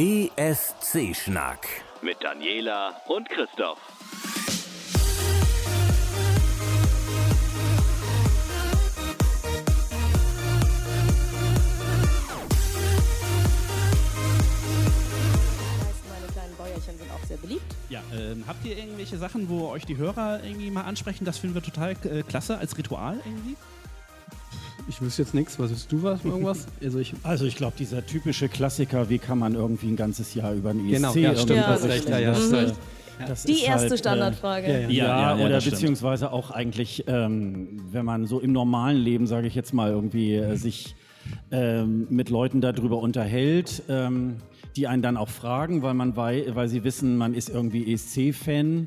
ESC-Schnack. Mit Daniela und Christoph. Meine kleinen Bäuerchen sind auch sehr beliebt. Ja, ähm, habt ihr irgendwelche Sachen, wo euch die Hörer irgendwie mal ansprechen? Das finden wir total äh, klasse als Ritual irgendwie. Ich wüsste jetzt nichts. Was ist du was? Irgendwas? Also ich, Also ich glaube, dieser typische Klassiker, wie kann man irgendwie ein ganzes Jahr über einen ESC Genau, ja, stimmt, du hast recht, ja, ja, das, hast äh, recht. das Die ist erste halt, äh, Standardfrage. ja, ja. Ja, Ja, ja, oder das stimmt. beziehungsweise auch eigentlich, ähm, wenn man so im normalen Leben, sage ich jetzt mal, irgendwie äh, sich ähm, mit Leuten darüber unterhält, ähm, die einen dann auch fragen, weil man wei weil sie wissen, man ist irgendwie ESC-Fan.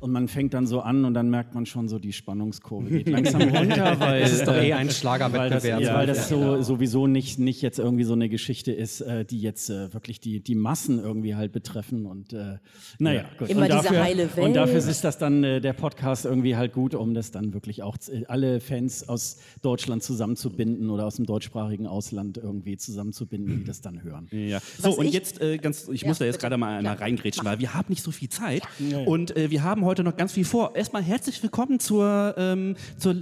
Und man fängt dann so an und dann merkt man schon so, die Spannungskurve geht langsam runter, weil Es ist doch eh ein weil das, Schlagerwettbewerb. ja, weil das so, sowieso nicht, nicht jetzt irgendwie so eine Geschichte ist, äh, die jetzt äh, wirklich die, die Massen irgendwie halt betreffen. Und äh, naja, gut. Immer und diese dafür, heile Und dafür Welt. ist das dann äh, der Podcast irgendwie halt gut, um das dann wirklich auch alle Fans aus Deutschland zusammenzubinden oder aus dem deutschsprachigen Ausland irgendwie zusammenzubinden, die das dann hören. Ja. So, Was und ich- jetzt äh, ganz, ich Ja, muss da jetzt gerade mal einmal reingrätschen, weil wir haben nicht so viel Zeit ja. und äh, wir haben heute noch ganz viel vor. Erstmal herzlich willkommen zur, ähm, zur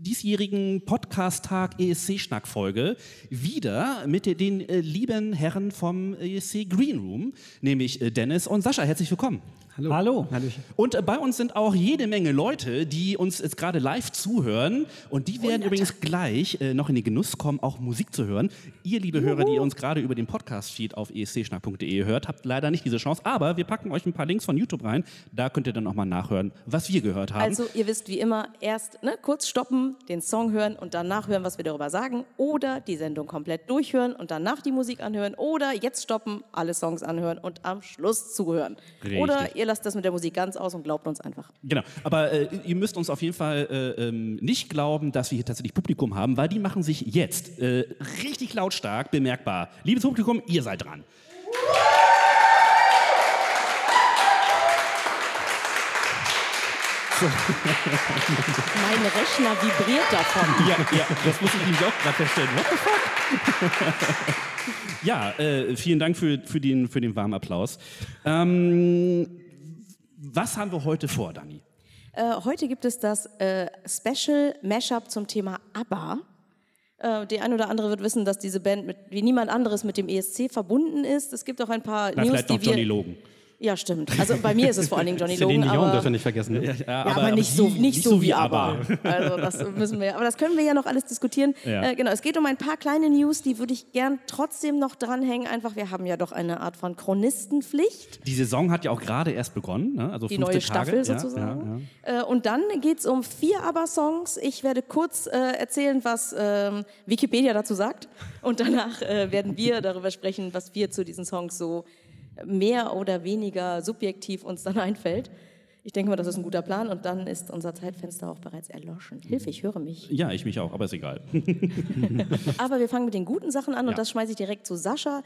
diesjährigen Podcast-Tag ESC-Schnack-Folge. Wieder mit den, äh, lieben Herren vom ESC Green Room, nämlich äh, Dennis und Sascha. Herzlich willkommen. Hallo. Hallo. Hallöchen. Und äh, bei uns sind auch jede Menge Leute, die uns jetzt gerade live zuhören. Und die werden übrigens gleich äh, noch in den Genuss kommen, auch Musik zu hören. Ihr, liebe Hörer, die ihr uns gerade über den Podcast-Feed auf escschnack.de hört, habt leider nicht diese Chance. Aber wir packen euch ein paar Links von YouTube rein. Da könnt ihr dann auch mal nachhören, was wir gehört haben. Also ihr wisst wie immer, erst ne, kurz stoppen, den Song hören und danach hören, was wir darüber sagen. Oder die Sendung komplett durchhören und danach die Musik anhören. Oder jetzt stoppen, alle Songs anhören und am Schluss zuhören. Richtig. Oder ihr lasst das mit der Musik ganz aus und glaubt uns einfach. Genau, aber äh, ihr müsst uns auf jeden Fall äh, ähm, nicht glauben, dass wir hier tatsächlich Publikum haben, weil die machen sich jetzt äh, richtig lautstark bemerkbar. Liebes Publikum, ihr seid dran. Mein Rechner vibriert davon. Ja, ja, das muss ich nämlich auch gerade feststellen. What the fuck? ja, äh, vielen Dank für, für, den, für den warmen Applaus. Ähm, was haben wir heute vor, Dani? Äh, heute gibt es das äh, Special Mashup zum Thema ABBA. Äh, der ein oder andere wird wissen, dass diese Band mit, wie niemand anderes mit dem ESC verbunden ist. Es gibt auch ein paar Na, News, vielleicht die noch Johnny wir... Logan. Ja, stimmt. Also bei mir ist es vor allen Dingen Johnny Celine Logan. Dion aber, dürfen wir nicht vergessen. Ne? ja, aber, nicht, so, die- nicht, so wie ABBA. Also das müssen wir, aber das können wir ja noch alles diskutieren. Ja. Äh, genau, es geht um ein paar kleine News, die würde ich gern trotzdem noch dranhängen. Einfach, wir haben ja doch eine Art von Chronistenpflicht. Die Saison hat ja auch gerade erst begonnen, ne? also die 15 neue Tage. Staffel Ja, sozusagen. Ja, ja. Äh, und dann geht es um vier ABBA-Songs. Ich werde kurz äh, erzählen, was ähm, Wikipedia dazu sagt. Und danach äh, werden wir darüber sprechen, was wir zu diesen Songs so mehr oder weniger subjektiv uns dann einfällt. Ich denke mal, das ist ein guter Plan und dann ist unser Zeitfenster auch bereits erloschen. Hilfe, ich höre mich. ja, ich mich auch, aber ist egal. Aber wir fangen mit den guten Sachen an und Ja. das schmeiße ich direkt zu Sascha.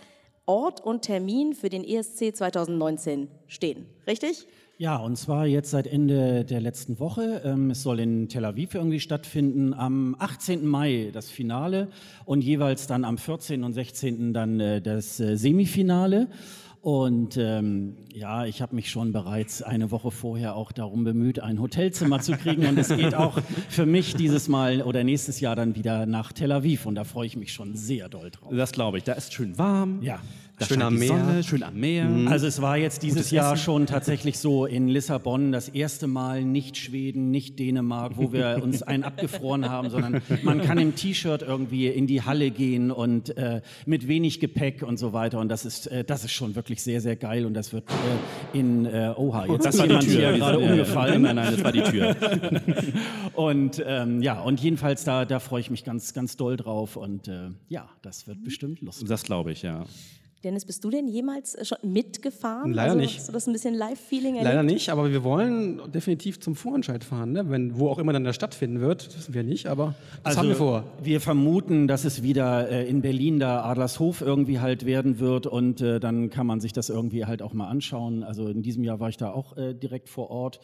Ort und Termin für den ESC 2019 stehen. Richtig? Ja, und zwar jetzt seit Ende der letzten Woche. Ähm, es soll in Tel Aviv irgendwie stattfinden. Am 18. Mai das Finale und jeweils dann am 14. und 16. dann äh, das äh, Semifinale. Und ähm, ja, ich habe mich schon bereits eine Woche vorher auch darum bemüht, ein Hotelzimmer zu kriegen. Und es geht auch für mich dieses Mal oder nächstes Jahr dann wieder nach Tel Aviv. Und da freue ich mich schon sehr doll drauf. Das glaube ich. Da ist schön warm. Ja. Da Schön am Meer. Sonne, schön am Meer. Also es war jetzt dieses Jahr schon tatsächlich so in Lissabon das erste Mal nicht Schweden, nicht Dänemark, wo wir uns einen abgefroren haben, sondern man kann im T-Shirt irgendwie in die Halle gehen und äh, mit wenig Gepäck und so weiter. Und das ist, äh, das ist schon wirklich sehr, sehr geil. Und das wird äh, in, äh, oha, jetzt Das ist war die jemand Tür. hier gerade Ja, ja. umgefallen. Nein, nein, das war die Tür. Und ähm, ja, und jedenfalls da, da freue ich mich ganz, ganz doll drauf. Und äh, ja, das wird bestimmt lustig. Das glaube ich, ja. Dennis, bist du denn jemals äh, schon mitgefahren? Leider also, nicht. Hast du das ein bisschen Live-Feeling erlebt? Leider nicht, aber wir wollen definitiv zum Vorentscheid fahren, ne? Wenn, wo auch immer dann das stattfinden wird. Das wissen wir nicht, aber das haben wir vor. Also, Wir vermuten, dass es wieder äh, in Berlin da Adlershof irgendwie halt werden wird und äh, dann kann man sich das irgendwie halt auch mal anschauen. Also in diesem Jahr war ich da auch äh, direkt vor Ort.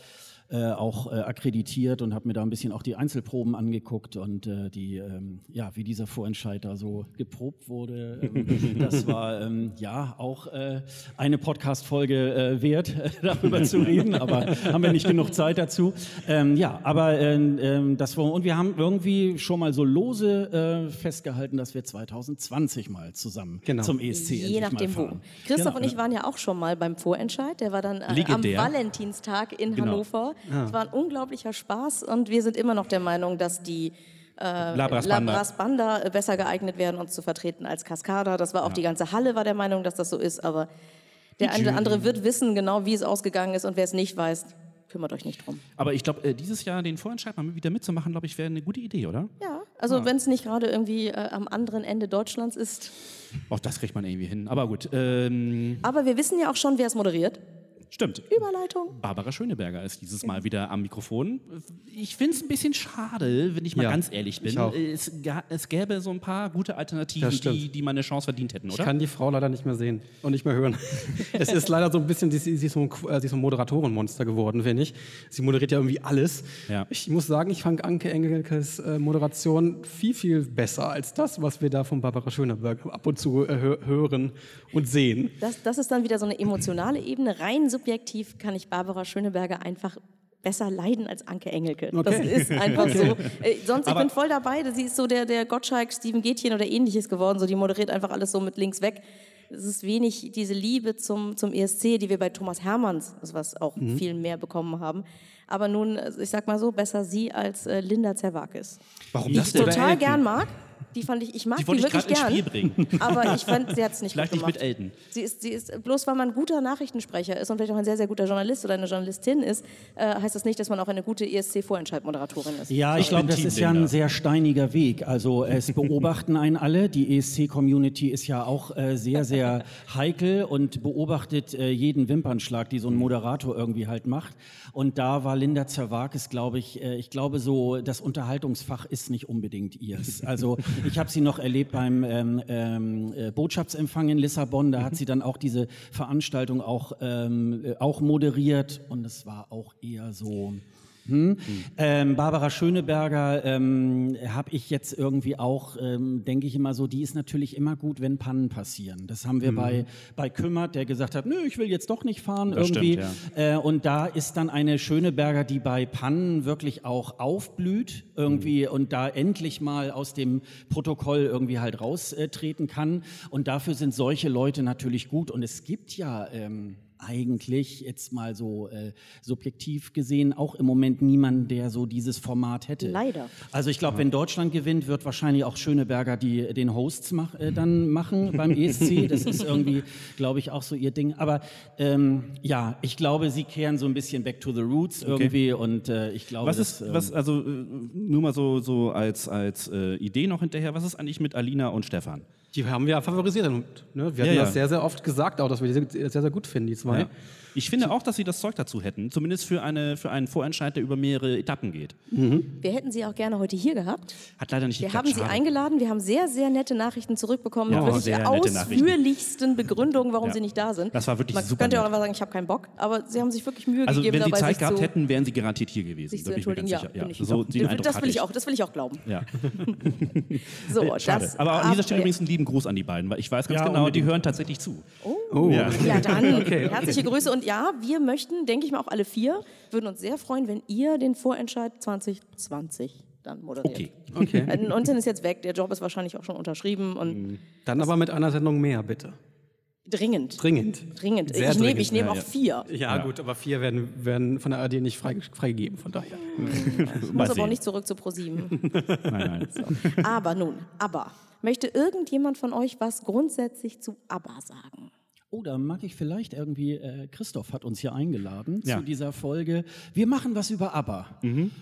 Äh, auch äh, akkreditiert und habe mir da ein bisschen auch die Einzelproben angeguckt und äh, die, ähm, ja, wie dieser Vorentscheid da so geprobt wurde. Ähm, das war ähm, ja auch äh, eine Podcast-Folge äh, wert, darüber zu reden, aber haben wir nicht genug Zeit dazu. Ähm, ja, aber ähm, das war, und wir haben irgendwie schon mal so lose äh, festgehalten, dass wir 2020 mal zusammen Genau. zum ESC Je endlich nachdem mal wo. fahren. Christoph Genau, und ich waren ja auch schon mal beim Vorentscheid. Der war dann äh, am. Valentinstag in Genau. Hannover. Es war ein unglaublicher Spaß und wir sind immer noch der Meinung, dass die äh, Labras Banda. Labras Banda äh, besser geeignet wären, uns zu vertreten als Cascada. Das war auch die ganze Halle war der Meinung, dass das so ist, aber der eine oder andere wird wissen genau, wie es ausgegangen ist und wer es nicht weiß, kümmert euch nicht drum. Aber ich glaube, äh, dieses Jahr den Vorentscheid mal wieder mitzumachen, glaube ich, wäre eine gute Idee, oder? Ja, also wenn es nicht gerade irgendwie äh, am anderen Ende Deutschlands ist. Auch das kriegt man irgendwie hin. Aber gut, ähm, Aber wir wissen ja auch schon, wer es moderiert. Stimmt. Überleitung. Barbara Schöneberger ist dieses Mal wieder am Mikrofon. Ich finde es ein bisschen schade, wenn ich mal Ja, ganz ehrlich bin. ich. Es, es gäbe so ein paar gute Alternativen, die, die mal eine Chance verdient hätten, Ich oder? kann die Frau leider nicht mehr sehen und nicht mehr hören. es ist leider so ein bisschen, sie, ist, so ein, äh, sie ist so ein Moderatorenmonster geworden, finde ich. Sie moderiert ja irgendwie alles. Ja. Ich muss sagen, ich fand Anke Engelkes äh, Moderation viel, viel besser als das, was wir da von Barbara Schöneberger ab und zu äh, hö- hören und sehen. Das, das ist dann wieder so eine emotionale Ebene. Rein subjektiv kann ich Barbara Schöneberger einfach besser leiden als Anke Engelke. Das Okay. ist einfach so. Äh, sonst, ich Aber- bin voll dabei. Sie ist so der, der Gottschalk, Steven Gätchen oder ähnliches geworden. So, die moderiert einfach alles so mit links weg. Es ist wenig diese Liebe zum, zum ESC, die wir bei Thomas Hermanns, also was auch Mhm. viel mehr bekommen haben. Aber nun, äh, ich sag mal so, besser sie als äh, Linda Zerwakis. Warum Die das ich total gern mag. Die fand ich, ich mag Die die, wollte ich wirklich gerade ins gern. Spiel bringen. Aber ich fand, sie hat es nicht Vielleicht gut nicht gemacht. mit Elton. Sie ist, sie ist, bloß weil man ein guter Nachrichtensprecher ist und vielleicht auch ein sehr, sehr guter Journalist oder eine Journalistin ist, äh, heißt das nicht, dass man auch eine gute ESC-Vorentscheidmoderatorin ist. Ja, ich glaube, das ist ja ein sehr steiniger Weg. Also es beobachten einen alle. Die ESC-Community ist ja auch äh, sehr, sehr heikel und beobachtet äh, jeden Wimpernschlag, die so ein Moderator irgendwie halt macht. Und da war Linda Zerwakis, glaube ich, äh, ich glaube so, das Unterhaltungsfach ist nicht unbedingt ihrs. Also ich habe sie noch erlebt beim ähm, ähm, äh, Botschaftsempfang in Lissabon. Da hat sie dann auch diese Veranstaltung auch, ähm, äh, auch moderiert und es war auch eher so... Hm? Ähm, Barbara Schöneberger ähm, habe ich jetzt irgendwie auch, ähm, denke ich immer so, die ist natürlich immer gut, wenn Pannen passieren. Das haben wir bei, bei Kümmert, der gesagt hat, nö, ich will jetzt doch nicht fahren Das irgendwie. stimmt, äh, und da ist dann eine Schöneberger, die bei Pannen wirklich auch aufblüht irgendwie und da endlich mal aus dem Protokoll irgendwie halt raustreten kann. Und dafür sind solche Leute natürlich gut. Und es gibt ja ähm, eigentlich jetzt mal so äh, subjektiv gesehen auch im Moment niemanden, der so dieses Format hätte. Leider. Also ich glaube, wenn Deutschland gewinnt, wird wahrscheinlich auch Schöneberger die den Hosts mach, äh, dann machen beim ESC. Das ist irgendwie, glaube ich, auch so ihr Ding. Aber ähm, ja, ich glaube, sie kehren so ein bisschen back to the roots irgendwie und äh, ich glaube, Was das, ist, ähm, was, also äh, nur mal so, so als, als äh, Idee noch hinterher, was ist eigentlich mit Alina und Stefan? Die haben wir ja favorisiert. Ne? Wir hatten Ja, ja. das sehr, sehr oft gesagt, auch, dass wir die sehr, sehr, sehr gut finden, die zwei. Ich finde auch, dass sie das Zeug dazu hätten, zumindest für, eine, für einen Vorentscheid, der über mehrere Etappen geht. Wir hätten sie auch gerne heute hier gehabt. Hat leider nicht Wir geklappt. haben sie schade. eingeladen. Wir haben sehr, sehr nette Nachrichten zurückbekommen Ja, mit wirklich ausführlichsten Begründungen, warum Ja. sie nicht da sind. Das war wirklich Man super könnte ja auch einfach sagen, ich habe keinen Bock. Aber sie haben sich wirklich Mühe Also gegeben, wenn sie dabei Zeit gehabt hätten, wären sie garantiert hier gewesen. sich zu entschuldigen. ganz Ja, so, das will ich auch. Das will ich auch glauben. Ja. So, Schade. das, Aber an dieser Stelle übrigens einen lieben Gruß an die beiden, weil ich weiß ganz Ja, genau, die hören tatsächlich zu. Oh, Ja. Ja, dann herzliche Grüße. Und ja, wir möchten, denke ich mal, auch alle vier, würden uns sehr freuen, wenn ihr den Vorentscheid 2020 dann moderiert. Okay. okay. Äh, 19 ist jetzt weg, der Job ist wahrscheinlich auch schon unterschrieben und Dann aber mit einer Sendung mehr, bitte. Dringend. Dringend. Dringend. Sehr ich nehme dringend, ich nehm ja, auch ja. vier. Ja, gut, aber vier werden, werden von der ARD nicht frei, freigegeben, von daher. Ich muss aber auch nicht zurück zu ProSieben. Nein, nein. aber nun, aber. Möchte irgendjemand von euch was grundsätzlich zu ABBA sagen? Oh, da mag ich vielleicht irgendwie, äh, Christoph hat uns hier eingeladen Ja. zu dieser Folge. Wir machen was über ABBA.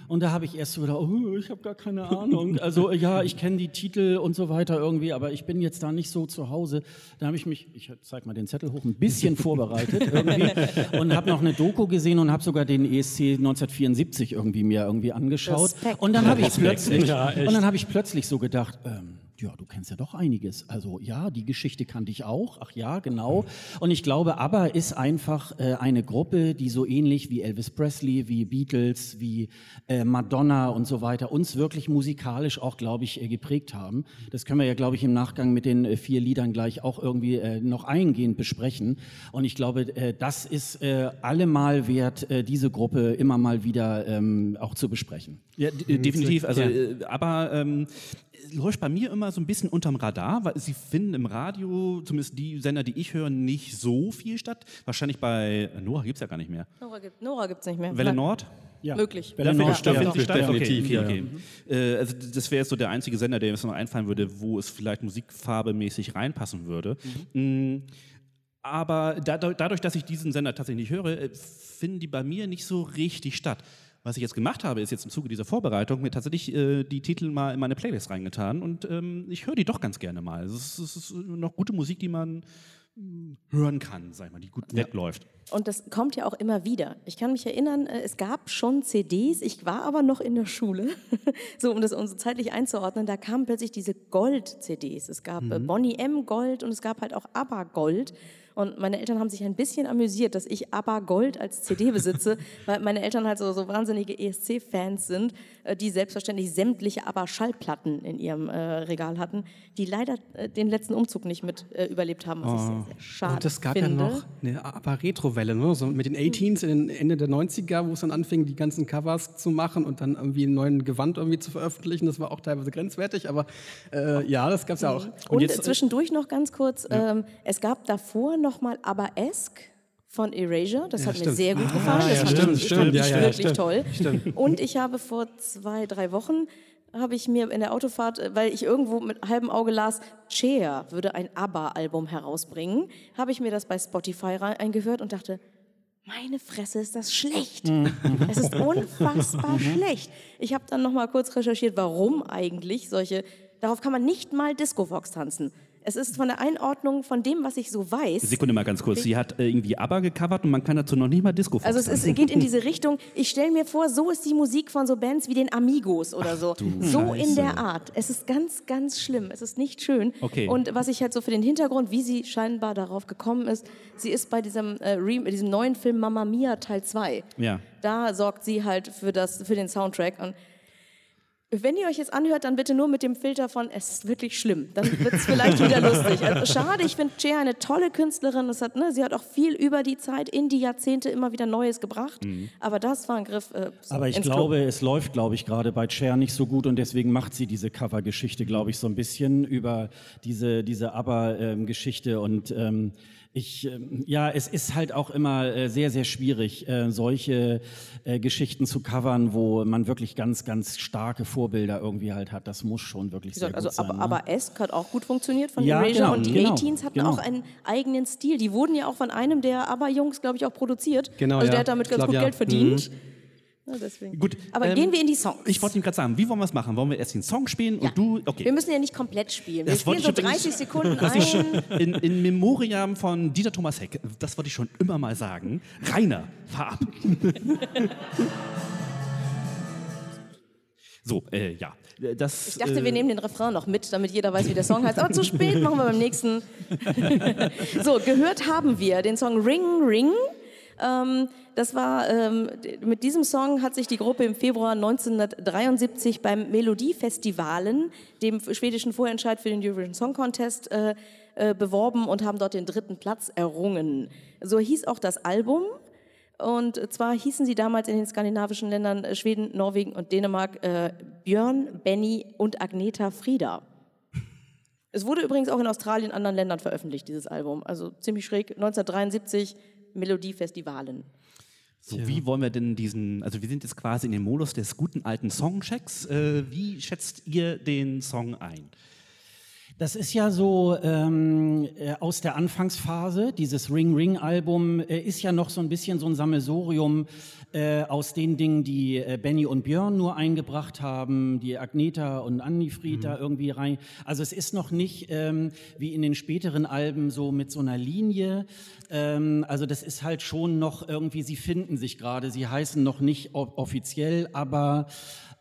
Und da habe ich erst so gedacht, oh, ich habe gar keine Ahnung. Also ja, ich kenne die Titel und so weiter irgendwie, aber ich bin jetzt da nicht so zu Hause. Da habe ich mich, ich zeig mal den Zettel hoch, ein bisschen vorbereitet irgendwie und habe noch eine Doku gesehen und habe sogar den ESC 1974 irgendwie mir irgendwie angeschaut. Respekt. Und dann habe ich plötzlich, Ja, und dann habe ich plötzlich so gedacht, ähm, ja, du kennst ja doch einiges. Also ja, die Geschichte kannte ich auch. Ach ja, genau. Und ich glaube, ABBA ist einfach äh, eine Gruppe, die so ähnlich wie Elvis Presley, wie Beatles, wie äh, Madonna und so weiter uns wirklich musikalisch auch, glaube ich, äh, geprägt haben. Das können wir ja, glaube ich, im Nachgang mit den äh, vier Liedern gleich auch irgendwie äh, noch eingehend besprechen. Und ich glaube, äh, das ist äh, allemal wert, äh, diese Gruppe immer mal wieder ähm, auch zu besprechen. Ja, d- definitiv. Also, äh, aber ähm, läuft bei mir immer so ein bisschen unterm Radar, weil sie finden im Radio, zumindest die Sender, die ich höre, nicht so viel statt. Wahrscheinlich bei Nora gibt es ja gar nicht mehr. Nora gibt Nora gibt's nicht mehr. Welle. Nord? Ja. Möglich. Welle Nord, ja. statt? definitiv, okay, ja, okay, okay. Äh, also das wäre jetzt so der einzige Sender, der mir jetzt noch einfallen würde, wo es vielleicht musikfarbemäßig reinpassen würde. Mm, Aber dadurch, dadurch, dass ich diesen Sender tatsächlich nicht höre, äh, finden die bei mir nicht so richtig statt. Was ich jetzt gemacht habe, ist jetzt im Zuge dieser Vorbereitung mir tatsächlich äh, die Titel mal in meine Playlist reingetan und ähm, ich höre die doch ganz gerne mal. Es ist, es ist noch gute Musik, die man mm, hören kann, sag ich mal, die gut wegläuft. Und das kommt ja auch immer wieder. Ich kann mich erinnern, äh, es gab schon CDs, ich war aber noch in der Schule, so um das um so zeitlich einzuordnen, da kamen plötzlich diese Gold-CDs. Es gab äh, Bonnie M Gold und es gab halt auch ABBA Gold. Und meine Eltern haben sich ein bisschen amüsiert, dass ich ABBA Gold als CD besitze, weil meine Eltern halt so, so wahnsinnige ESC-Fans sind, äh, die selbstverständlich sämtliche ABBA-Schallplatten in ihrem äh, Regal hatten, die leider äh, den letzten Umzug nicht mit äh, überlebt haben, was ich sehr, sehr schade Und es gab finde. ja noch eine aber Retrowelle, ne? so mit den 18s in den Ende der 90er, wo es dann anfing, die ganzen Covers zu machen und dann irgendwie einen neuen Gewand irgendwie zu veröffentlichen. Das war auch teilweise grenzwertig, aber äh, ja, das gab es ja auch. Und, jetzt, äh, zwischendurch noch ganz kurz, ähm, es gab davor noch mal Aber-esque von Erasure, das hat mir stimmt. sehr gut Ah, gefallen, das ja, fand stimmt, ich stimmt, wirklich, ja, ja, wirklich toll. Und ich habe vor zwei, drei Wochen habe ich mir in der Autofahrt, äh, weil ich irgendwo mit halbem Auge las, Cher würde ein ABBA-Album herausbringen, habe ich mir das bei Spotify rein- eingehört und dachte, meine Fresse, ist das schlecht. Es ist unfassbar schlecht. Ich habe dann noch mal kurz recherchiert, warum eigentlich solche. Darauf kann man nicht mal Disco-Fox tanzen. Es ist von der Einordnung von dem, was ich so weiß. Sekunde mal ganz kurz. Sie hat äh, irgendwie ABBA gecovert und man kann dazu noch nicht mal Disco Also es ist, geht in diese Richtung, ich stelle mir vor, so ist die Musik von so Bands wie den Amigos oder so. So in der Art. Es ist ganz, ganz schlimm. Es ist nicht schön. Okay. Und was ich halt so für den Hintergrund, wie sie scheinbar darauf gekommen ist, sie ist bei diesem, äh, diesem neuen Film Mamma Mia Teil 2. Ja. Da sorgt sie halt für, das, für den Soundtrack. Und wenn ihr euch jetzt anhört, dann bitte nur mit dem Filter von, es ist wirklich schlimm. Dann wird es vielleicht wieder lustig. Also schade, ich finde Cher eine tolle Künstlerin. Das hat, ne, sie hat auch viel über die Zeit, in die Jahrzehnte immer wieder Neues gebracht. Aber das war ein Griff. Äh, Aber ich glaube, es läuft, glaube ich, gerade bei Cher nicht so gut und deswegen macht sie diese Cover-Geschichte, glaube ich, so ein bisschen über diese, diese Aber-Geschichte und ähm, ich, ähm, ja, es ist halt auch immer äh, sehr, sehr schwierig, äh, solche äh, Geschichten zu covern, wo man wirklich ganz, ganz starke Vorbilder irgendwie halt hat. Das muss schon wirklich Wie sehr gesagt, gut also, sein. aber, ne? aber Esk hat auch gut funktioniert von Ja, Erasure genau, und die genau, 18s hatten genau. auch einen eigenen Stil. Die wurden ja auch von einem der ABBA-Jungs, glaube ich, auch produziert. Genau, also der ja. hat damit ganz glaub, gut ja. Geld verdient. Ja. Gut, Aber ähm, gehen wir in die Songs. Ich wollte Ihnen gerade sagen, wie wollen wir es machen? Wollen wir erst den Song spielen Ja. und du, okay. Wir müssen ja nicht komplett spielen. Wir Das spielen so ich übrigens- 30 Sekunden Das ein. in, in Memoriam von Dieter Thomas Heck, das wollte ich schon immer mal sagen. Rainer, fahr ab. so, äh, ja. Das, Ich dachte, äh, wir nehmen den Refrain noch mit, damit jeder weiß, wie der Song heißt. Aber zu spät, machen wir beim nächsten. so, gehört haben wir den Song Ring Ring. Ähm, das war, ähm, mit diesem Song hat sich die Gruppe im Februar 1973 beim Melodiefestivalen, dem schwedischen Vorentscheid für den Eurovision Song Contest, äh, äh, beworben und haben dort den dritten Platz errungen. So hieß auch das Album. Und zwar hießen sie damals in den skandinavischen Ländern äh, Schweden, Norwegen und Dänemark äh, Björn, Benny und Agneta Frida. Es wurde übrigens auch in Australien und anderen Ländern veröffentlicht, dieses Album. Also ziemlich schräg. 1973 Melodiefestivalen. So, wie wollen wir denn diesen, also wir sind jetzt quasi in dem Modus des guten alten Songchecks. Äh, wie schätzt ihr den Song ein? Das ist ja so ähm, äh, aus der Anfangsphase. Dieses Ring Ring Album äh, ist ja noch so ein bisschen so ein Sammelsurium äh, aus den Dingen, die äh, Benny und Björn nur eingebracht haben, die Agneta und Annifried da irgendwie rein. Also es ist noch nicht ähm, wie in den späteren Alben so mit so einer Linie. Ähm, also das ist halt schon noch irgendwie, sie finden sich gerade. Sie heißen noch nicht offiziell, aber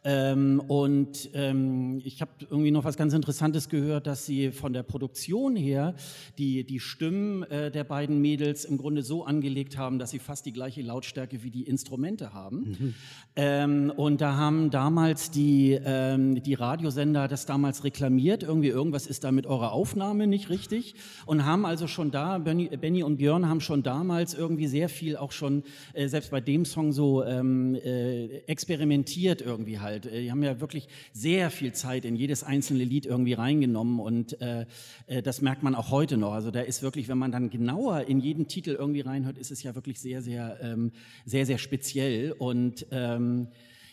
Ähm, und ähm, ich habe irgendwie noch was ganz Interessantes gehört, dass sie von der Produktion her die, die Stimmen äh, der beiden Mädels im Grunde so angelegt haben, dass sie fast die gleiche Lautstärke wie die Instrumente haben. Mhm. Ähm, und da haben damals die, ähm, die Radiosender das damals reklamiert, irgendwie irgendwas ist da mit eurer Aufnahme nicht richtig und haben also schon da, Benny, Benny und Björn haben schon damals irgendwie sehr viel auch schon, äh, selbst bei dem Song so ähm, äh, experimentiert irgendwie halt halt. Die haben ja wirklich sehr viel Zeit in jedes einzelne Lied irgendwie reingenommen und äh, äh, das merkt man auch heute noch. Also da ist wirklich, wenn man dann genauer in jeden Titel irgendwie reinhört, ist es ja wirklich sehr, sehr, ähm, sehr, sehr speziell und ähm,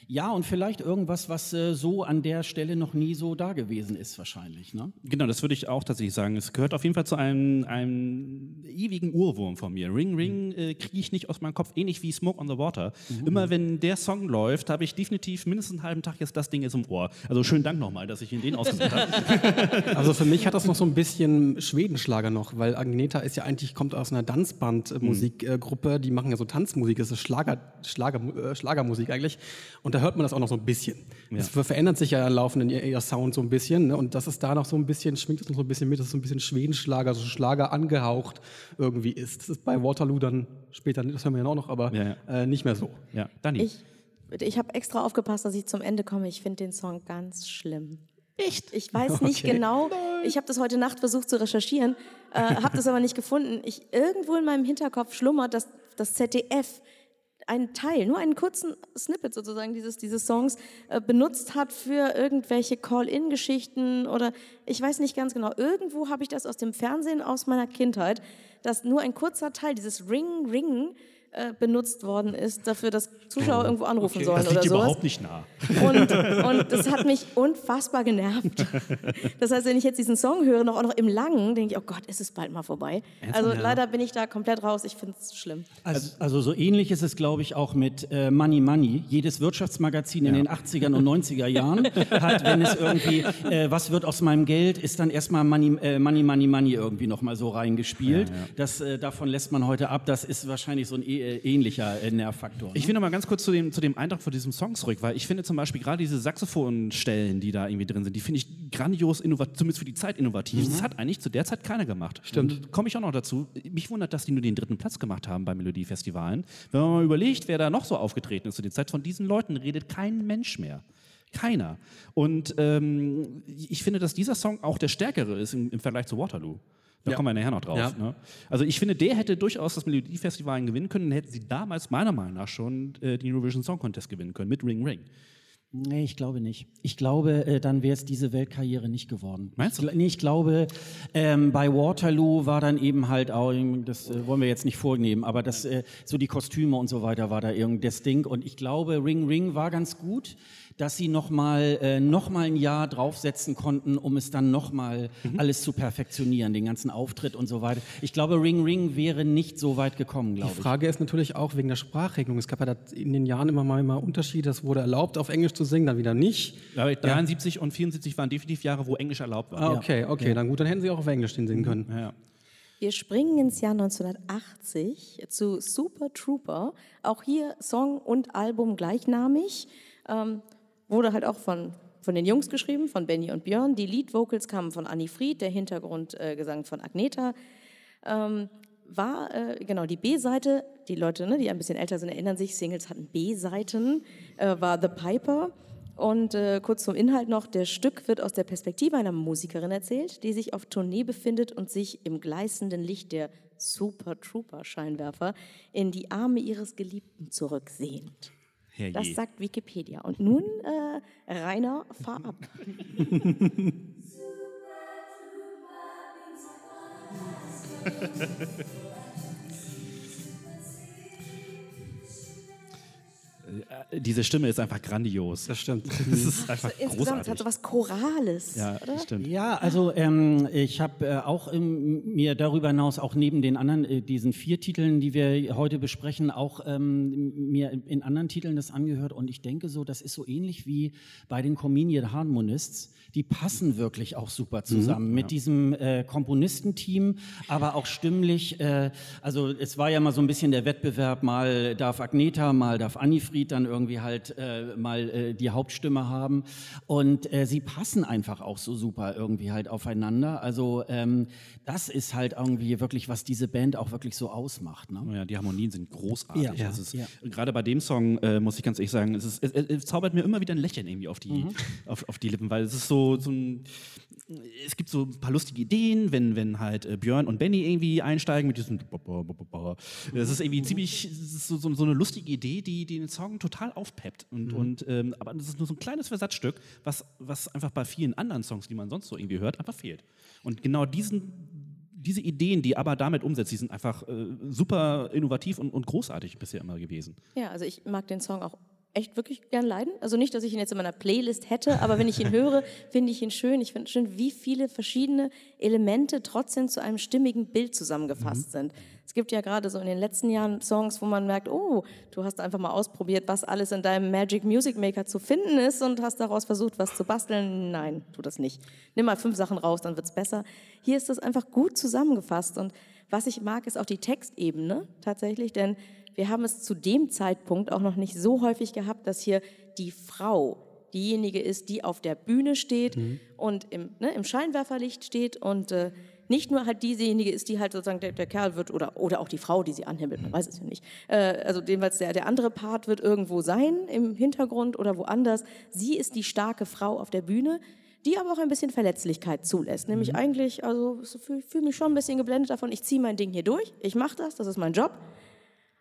ja, und vielleicht irgendwas, was äh, so an der Stelle noch nie so da gewesen ist, wahrscheinlich. Ne? Genau, das würde ich auch tatsächlich sagen. Es gehört auf jeden Fall zu einem, einem ewigen Urwurm von mir. Ring Ring mhm. äh, kriege ich nicht aus meinem Kopf, ähnlich wie Smoke on the Water. Mhm. Immer wenn der Song läuft, habe ich definitiv mindestens einen halben Tag jetzt das Ding jetzt im Ohr. Also schönen Dank nochmal, dass ich ihn den ausgesucht habe. Also für mich hat das noch so ein bisschen Schwedenschlager noch, weil Agneta ist ja eigentlich, kommt aus einer Tanzband-Musikgruppe, mhm. die machen ja so Tanzmusik, das ist Schlager, Schlager, äh, Schlagermusik eigentlich. Und da hört man das auch noch so ein bisschen. Ja. Es verändert sich ja laufend ihr, ihr Sound so ein bisschen. Ne? Und dass es da noch so ein bisschen, schwingt es noch so ein bisschen mit, dass es so ein bisschen Schwedenschlager, so Schlager angehaucht irgendwie ist. Das ist bei Waterloo dann später, das hören wir ja auch noch, aber ja, ja. Äh, nicht mehr so. Ja, Dani. Ich, ich habe extra aufgepasst, dass ich zum Ende komme. Ich finde den Song ganz schlimm. Echt? Ich weiß nicht okay. genau. Ich habe das heute Nacht versucht zu recherchieren, äh, habe das aber nicht gefunden. Ich, irgendwo in meinem Hinterkopf schlummert, dass das ZDF einen Teil, nur einen kurzen Snippet sozusagen dieses, dieses Songs äh, benutzt hat für irgendwelche Call-in-Geschichten oder ich weiß nicht ganz genau. Irgendwo habe ich das aus dem Fernsehen aus meiner Kindheit, dass nur ein kurzer Teil, dieses Ring, Ring, äh, benutzt worden ist, dafür, dass Zuschauer oh, irgendwo anrufen okay. sollen das liegt oder sowas. überhaupt nicht nah. Und, und das hat mich unfassbar genervt. Das heißt, wenn ich jetzt diesen Song höre, noch, auch noch im Langen, denke ich, oh Gott, ist es bald mal vorbei. Also ja. leider bin ich da komplett raus. Ich finde es schlimm. Also, also, so ähnlich ist es, glaube ich, auch mit äh, Money Money. Jedes Wirtschaftsmagazin ja. in den 80er und 90er Jahren hat, wenn es irgendwie, äh, was wird aus meinem Geld, ist dann erstmal Money, äh, Money, Money, Money irgendwie nochmal so reingespielt. Ja, das, äh, davon lässt man heute ab. Das ist wahrscheinlich so ein e äh, ähnlicher äh, Nervfaktor. Ne? Ich will noch mal ganz kurz zu dem, zu dem Eindruck von diesem Song zurück, weil ich finde zum Beispiel gerade diese Saxophonstellen, die da irgendwie drin sind, die finde ich grandios, innovativ, zumindest für die Zeit innovativ. Mhm. Das hat eigentlich zu der Zeit keiner gemacht. Stimmt. Komme ich auch noch dazu. Mich wundert, dass die nur den dritten Platz gemacht haben bei Melodiefestivalen. Wenn man mal überlegt, wer da noch so aufgetreten ist zu der Zeit, von diesen Leuten redet kein Mensch mehr. Keiner. Und ähm, ich finde, dass dieser Song auch der stärkere ist im, im Vergleich zu Waterloo. Da ja. kommen wir nachher noch drauf. Ja. Ne? Also ich finde, der hätte durchaus das Melodiefestival gewinnen können, hätten sie damals meiner Meinung nach schon äh, den Eurovision Song Contest gewinnen können mit Ring Ring. Nee, ich glaube nicht. Ich glaube, äh, dann wäre es diese Weltkarriere nicht geworden. Meinst du? Ich, nee, ich glaube, ähm, bei Waterloo war dann eben halt auch, das äh, wollen wir jetzt nicht vornehmen, aber das, äh, so die Kostüme und so weiter war da irgendwie das Ding. Und ich glaube, Ring Ring war ganz gut dass sie nochmal äh, noch mal ein Jahr draufsetzen konnten, um es dann nochmal mhm. alles zu perfektionieren, den ganzen Auftritt und so weiter. Ich glaube, Ring Ring wäre nicht so weit gekommen, glaube ich. Die Frage ist natürlich auch wegen der Sprachregelung. Es gab ja in den Jahren immer mal immer Unterschiede. Es wurde erlaubt, auf Englisch zu singen, dann wieder nicht. Ja, 73 ja. und 74 waren definitiv Jahre, wo Englisch erlaubt war. Ah, okay, okay, ja. dann gut, dann hätten sie auch auf Englisch den singen mhm. können. Ja. Wir springen ins Jahr 1980 zu Super Trooper. Auch hier Song und Album gleichnamig. Ähm, Wurde halt auch von, von den Jungs geschrieben, von Benny und Björn. Die Lead-Vocals kamen von Annie Fried, der Hintergrundgesang äh, von Agneta. Ähm, war, äh, genau, die B-Seite, die Leute, ne, die ein bisschen älter sind, erinnern sich, Singles hatten B-Seiten, äh, war The Piper. Und äh, kurz zum Inhalt noch, der Stück wird aus der Perspektive einer Musikerin erzählt, die sich auf Tournee befindet und sich im gleißenden Licht der Super Trooper Scheinwerfer in die Arme ihres Geliebten zurücksehnt. Herr das sagt Wikipedia. Und nun, äh, Rainer, fahr ab. diese Stimme ist einfach grandios. Das stimmt. Das ist einfach also Insgesamt großartig. hat so was Chorales. Ja, oder? stimmt. Ja, also ähm, ich habe äh, auch ähm, mir darüber hinaus auch neben den anderen, äh, diesen vier Titeln, die wir heute besprechen, auch ähm, mir in anderen Titeln das angehört und ich denke so, das ist so ähnlich wie bei den Comedian Harmonists die passen wirklich auch super mhm, zusammen mhm, mit ja. diesem äh, Komponistenteam, aber auch stimmlich. Äh, also es war ja mal so ein bisschen der Wettbewerb, mal darf Agneta, mal darf Annifried dann irgendwie halt äh, mal äh, die Hauptstimme haben. Und äh, sie passen einfach auch so super irgendwie halt aufeinander. Also ähm, das ist halt irgendwie wirklich, was diese Band auch wirklich so ausmacht. Ne? Ja, die Harmonien sind großartig. Ja, ja, Es ist, ja. Gerade bei dem Song äh, muss ich ganz ehrlich sagen, es, ist, es, es, zaubert mir immer wieder ein Lächeln irgendwie auf die, Mhm. auf, auf die Lippen, weil es ist so, so ein, es gibt so ein paar lustige Ideen, wenn, wenn halt äh, Björn und Benny irgendwie einsteigen mit diesem Das ist irgendwie ziemlich so, so, so eine lustige Idee, die, die den Song total aufpeppt. Und, und, ähm, aber das ist nur so ein kleines Versatzstück, was, was einfach bei vielen anderen Songs, die man sonst so irgendwie hört, einfach fehlt. Und genau diesen diese Ideen, die aber damit umsetzt, die sind einfach äh, super innovativ und, und großartig bisher immer gewesen. Ja, also ich mag den Song auch echt wirklich gern leiden. Also nicht, dass ich ihn jetzt in meiner Playlist hätte, aber wenn ich ihn höre, finde ich ihn schön. Ich finde schön, wie viele verschiedene Elemente trotzdem zu einem stimmigen Bild zusammengefasst sind. Es gibt ja gerade so in den letzten Jahren Songs, wo man merkt, oh, du hast einfach mal ausprobiert, was alles in deinem Magic Music Maker zu finden ist und hast daraus versucht, was zu basteln. Nein, tu das nicht. Nimm mal fünf Sachen raus, dann wird's besser. Hier ist das einfach gut zusammengefasst und was ich mag, ist auch die Textebene tatsächlich, denn wir haben es zu dem Zeitpunkt auch noch nicht so häufig gehabt, dass hier die Frau diejenige ist, die auf der Bühne steht und im, ne, im Scheinwerferlicht steht und äh, nicht nur halt diejenige ist, die halt sozusagen der, der Kerl wird oder, oder auch die Frau, die sie anhimmelt, man weiß es ja nicht. Äh, also jedenfalls der, der andere Part wird irgendwo sein im Hintergrund oder woanders. Sie ist die starke Frau auf der Bühne, die aber auch ein bisschen Verletzlichkeit zulässt. Nämlich eigentlich, also ich fühle fühl mich schon ein bisschen geblendet davon, ich ziehe mein Ding hier durch, ich mache das, das ist mein Job.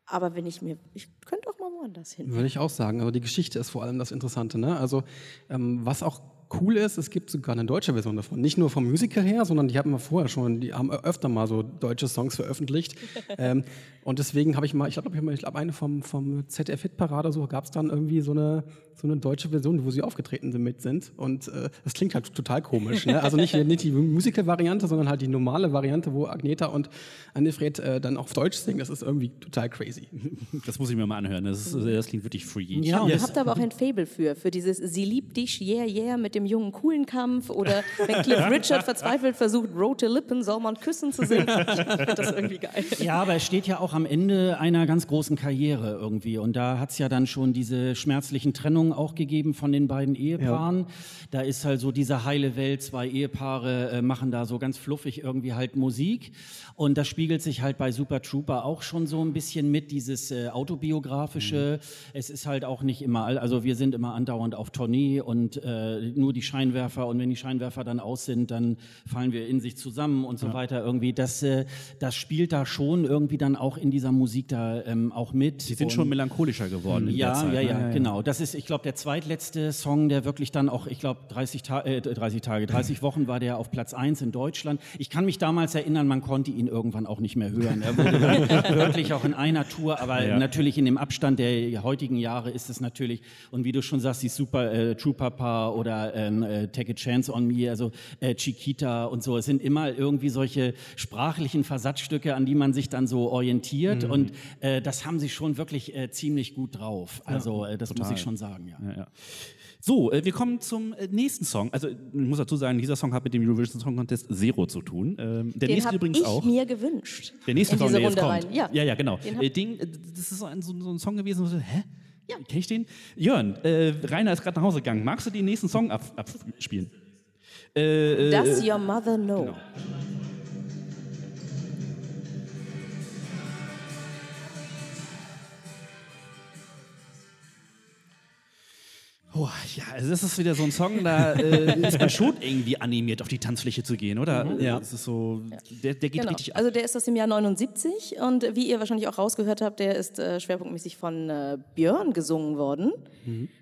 Aber wenn ich mir, ich könnte auch mal woanders hin. Würde ich auch sagen. Aber die Geschichte ist vor allem das Interessante. Ne? Also ähm, was auch cool ist, es gibt sogar eine deutsche Version davon. Nicht nur vom Musiker her, sondern die haben wir vorher schon, die haben öfter mal so deutsche Songs veröffentlicht. ähm, und deswegen habe ich mal, ich glaube, ich glaube, eine vom, vom ZDF Hitparade so gab es dann irgendwie so eine, so eine deutsche Version, wo sie aufgetreten sind, mit sind. Und äh, das klingt halt total komisch. Ne? Also nicht, nicht die Musical-Variante, sondern halt die normale Variante, wo Agneta und Annefred äh, dann auf Deutsch singen. Das ist irgendwie total crazy. Das muss ich mir mal anhören. Das, ist, das klingt wirklich freaky. Ja, und Ihr habt aber auch ein Fable für, für dieses Sie liebt dich, yeah, yeah, mit dem jungen, coolen Kampf oder wenn Cliff Richard verzweifelt versucht, rote Lippen, soll man küssen zu singen. Ich finde das irgendwie geil. Ja, aber es steht ja auch am Ende einer ganz großen Karriere irgendwie. Und da hat es ja dann schon diese schmerzlichen Trennungen auch gegeben von den beiden Ehepaaren. Da ist halt so diese heile Welt, zwei Ehepaare äh, machen da so ganz fluffig irgendwie halt Musik. Und das spiegelt sich halt bei Super Trooper auch schon so ein bisschen mit, dieses äh, autobiografische. Es ist halt auch nicht immer, also wir sind immer andauernd auf Tournee und äh, nur die Scheinwerfer und wenn die Scheinwerfer dann aus sind, dann fallen wir in sich zusammen und so weiter irgendwie. Das, äh, das spielt da schon irgendwie dann auch in dieser Musik da ähm, auch mit. Die sind schon melancholischer geworden. in der Ja, Zeit, ja, ne? ja, genau. Das ist, ich glaube, der zweitletzte Song, der wirklich dann auch, ich glaube, 30, Ta äh, 30 Tage, 30 Wochen war der auf Platz 1 in Deutschland. Ich kann mich damals erinnern, man konnte ihn irgendwann auch nicht mehr hören. Er wurde wirklich auch in einer Tour, aber Ja. natürlich in dem Abstand der heutigen Jahre ist es natürlich, und wie du schon sagst, die Super äh, Trooper Paar oder ähm, äh, Take a Chance on Me, also äh, Chiquita und so, es sind immer irgendwie solche sprachlichen Versatzstücke, an die man sich dann so orientiert und äh, das haben sie schon wirklich äh, ziemlich gut drauf. Also äh, das muss ich schon sagen, ja. Ja, ja. So, äh, wir kommen zum äh, nächsten Song. Also ich muss dazu sagen, dieser Song hat mit dem Eurovision Song Contest Zero zu tun. Ähm, der Den nächste übrigens ich auch. mir gewünscht. Der nächste Song, der jetzt Runde kommt. rein. Ja. ja, ja, genau. Den Äh, das ist so ein, so, ein Song gewesen, so, hä? Ja. Kenn ich den? Jörn, äh, Rainer ist gerade nach Hause gegangen. Magst du den nächsten Song ab, abspielen? Äh, äh, Does your mother know? genau. Oh, ja, also das ist wieder so ein Song, da äh, ist man schon irgendwie animiert, auf die Tanzfläche zu gehen, oder? Ja. Das ist so, der, der geht Genau. richtig ab. Also der ist aus dem Jahr 79 und wie ihr wahrscheinlich auch rausgehört habt, der ist äh, schwerpunktmäßig von äh, Björn gesungen worden.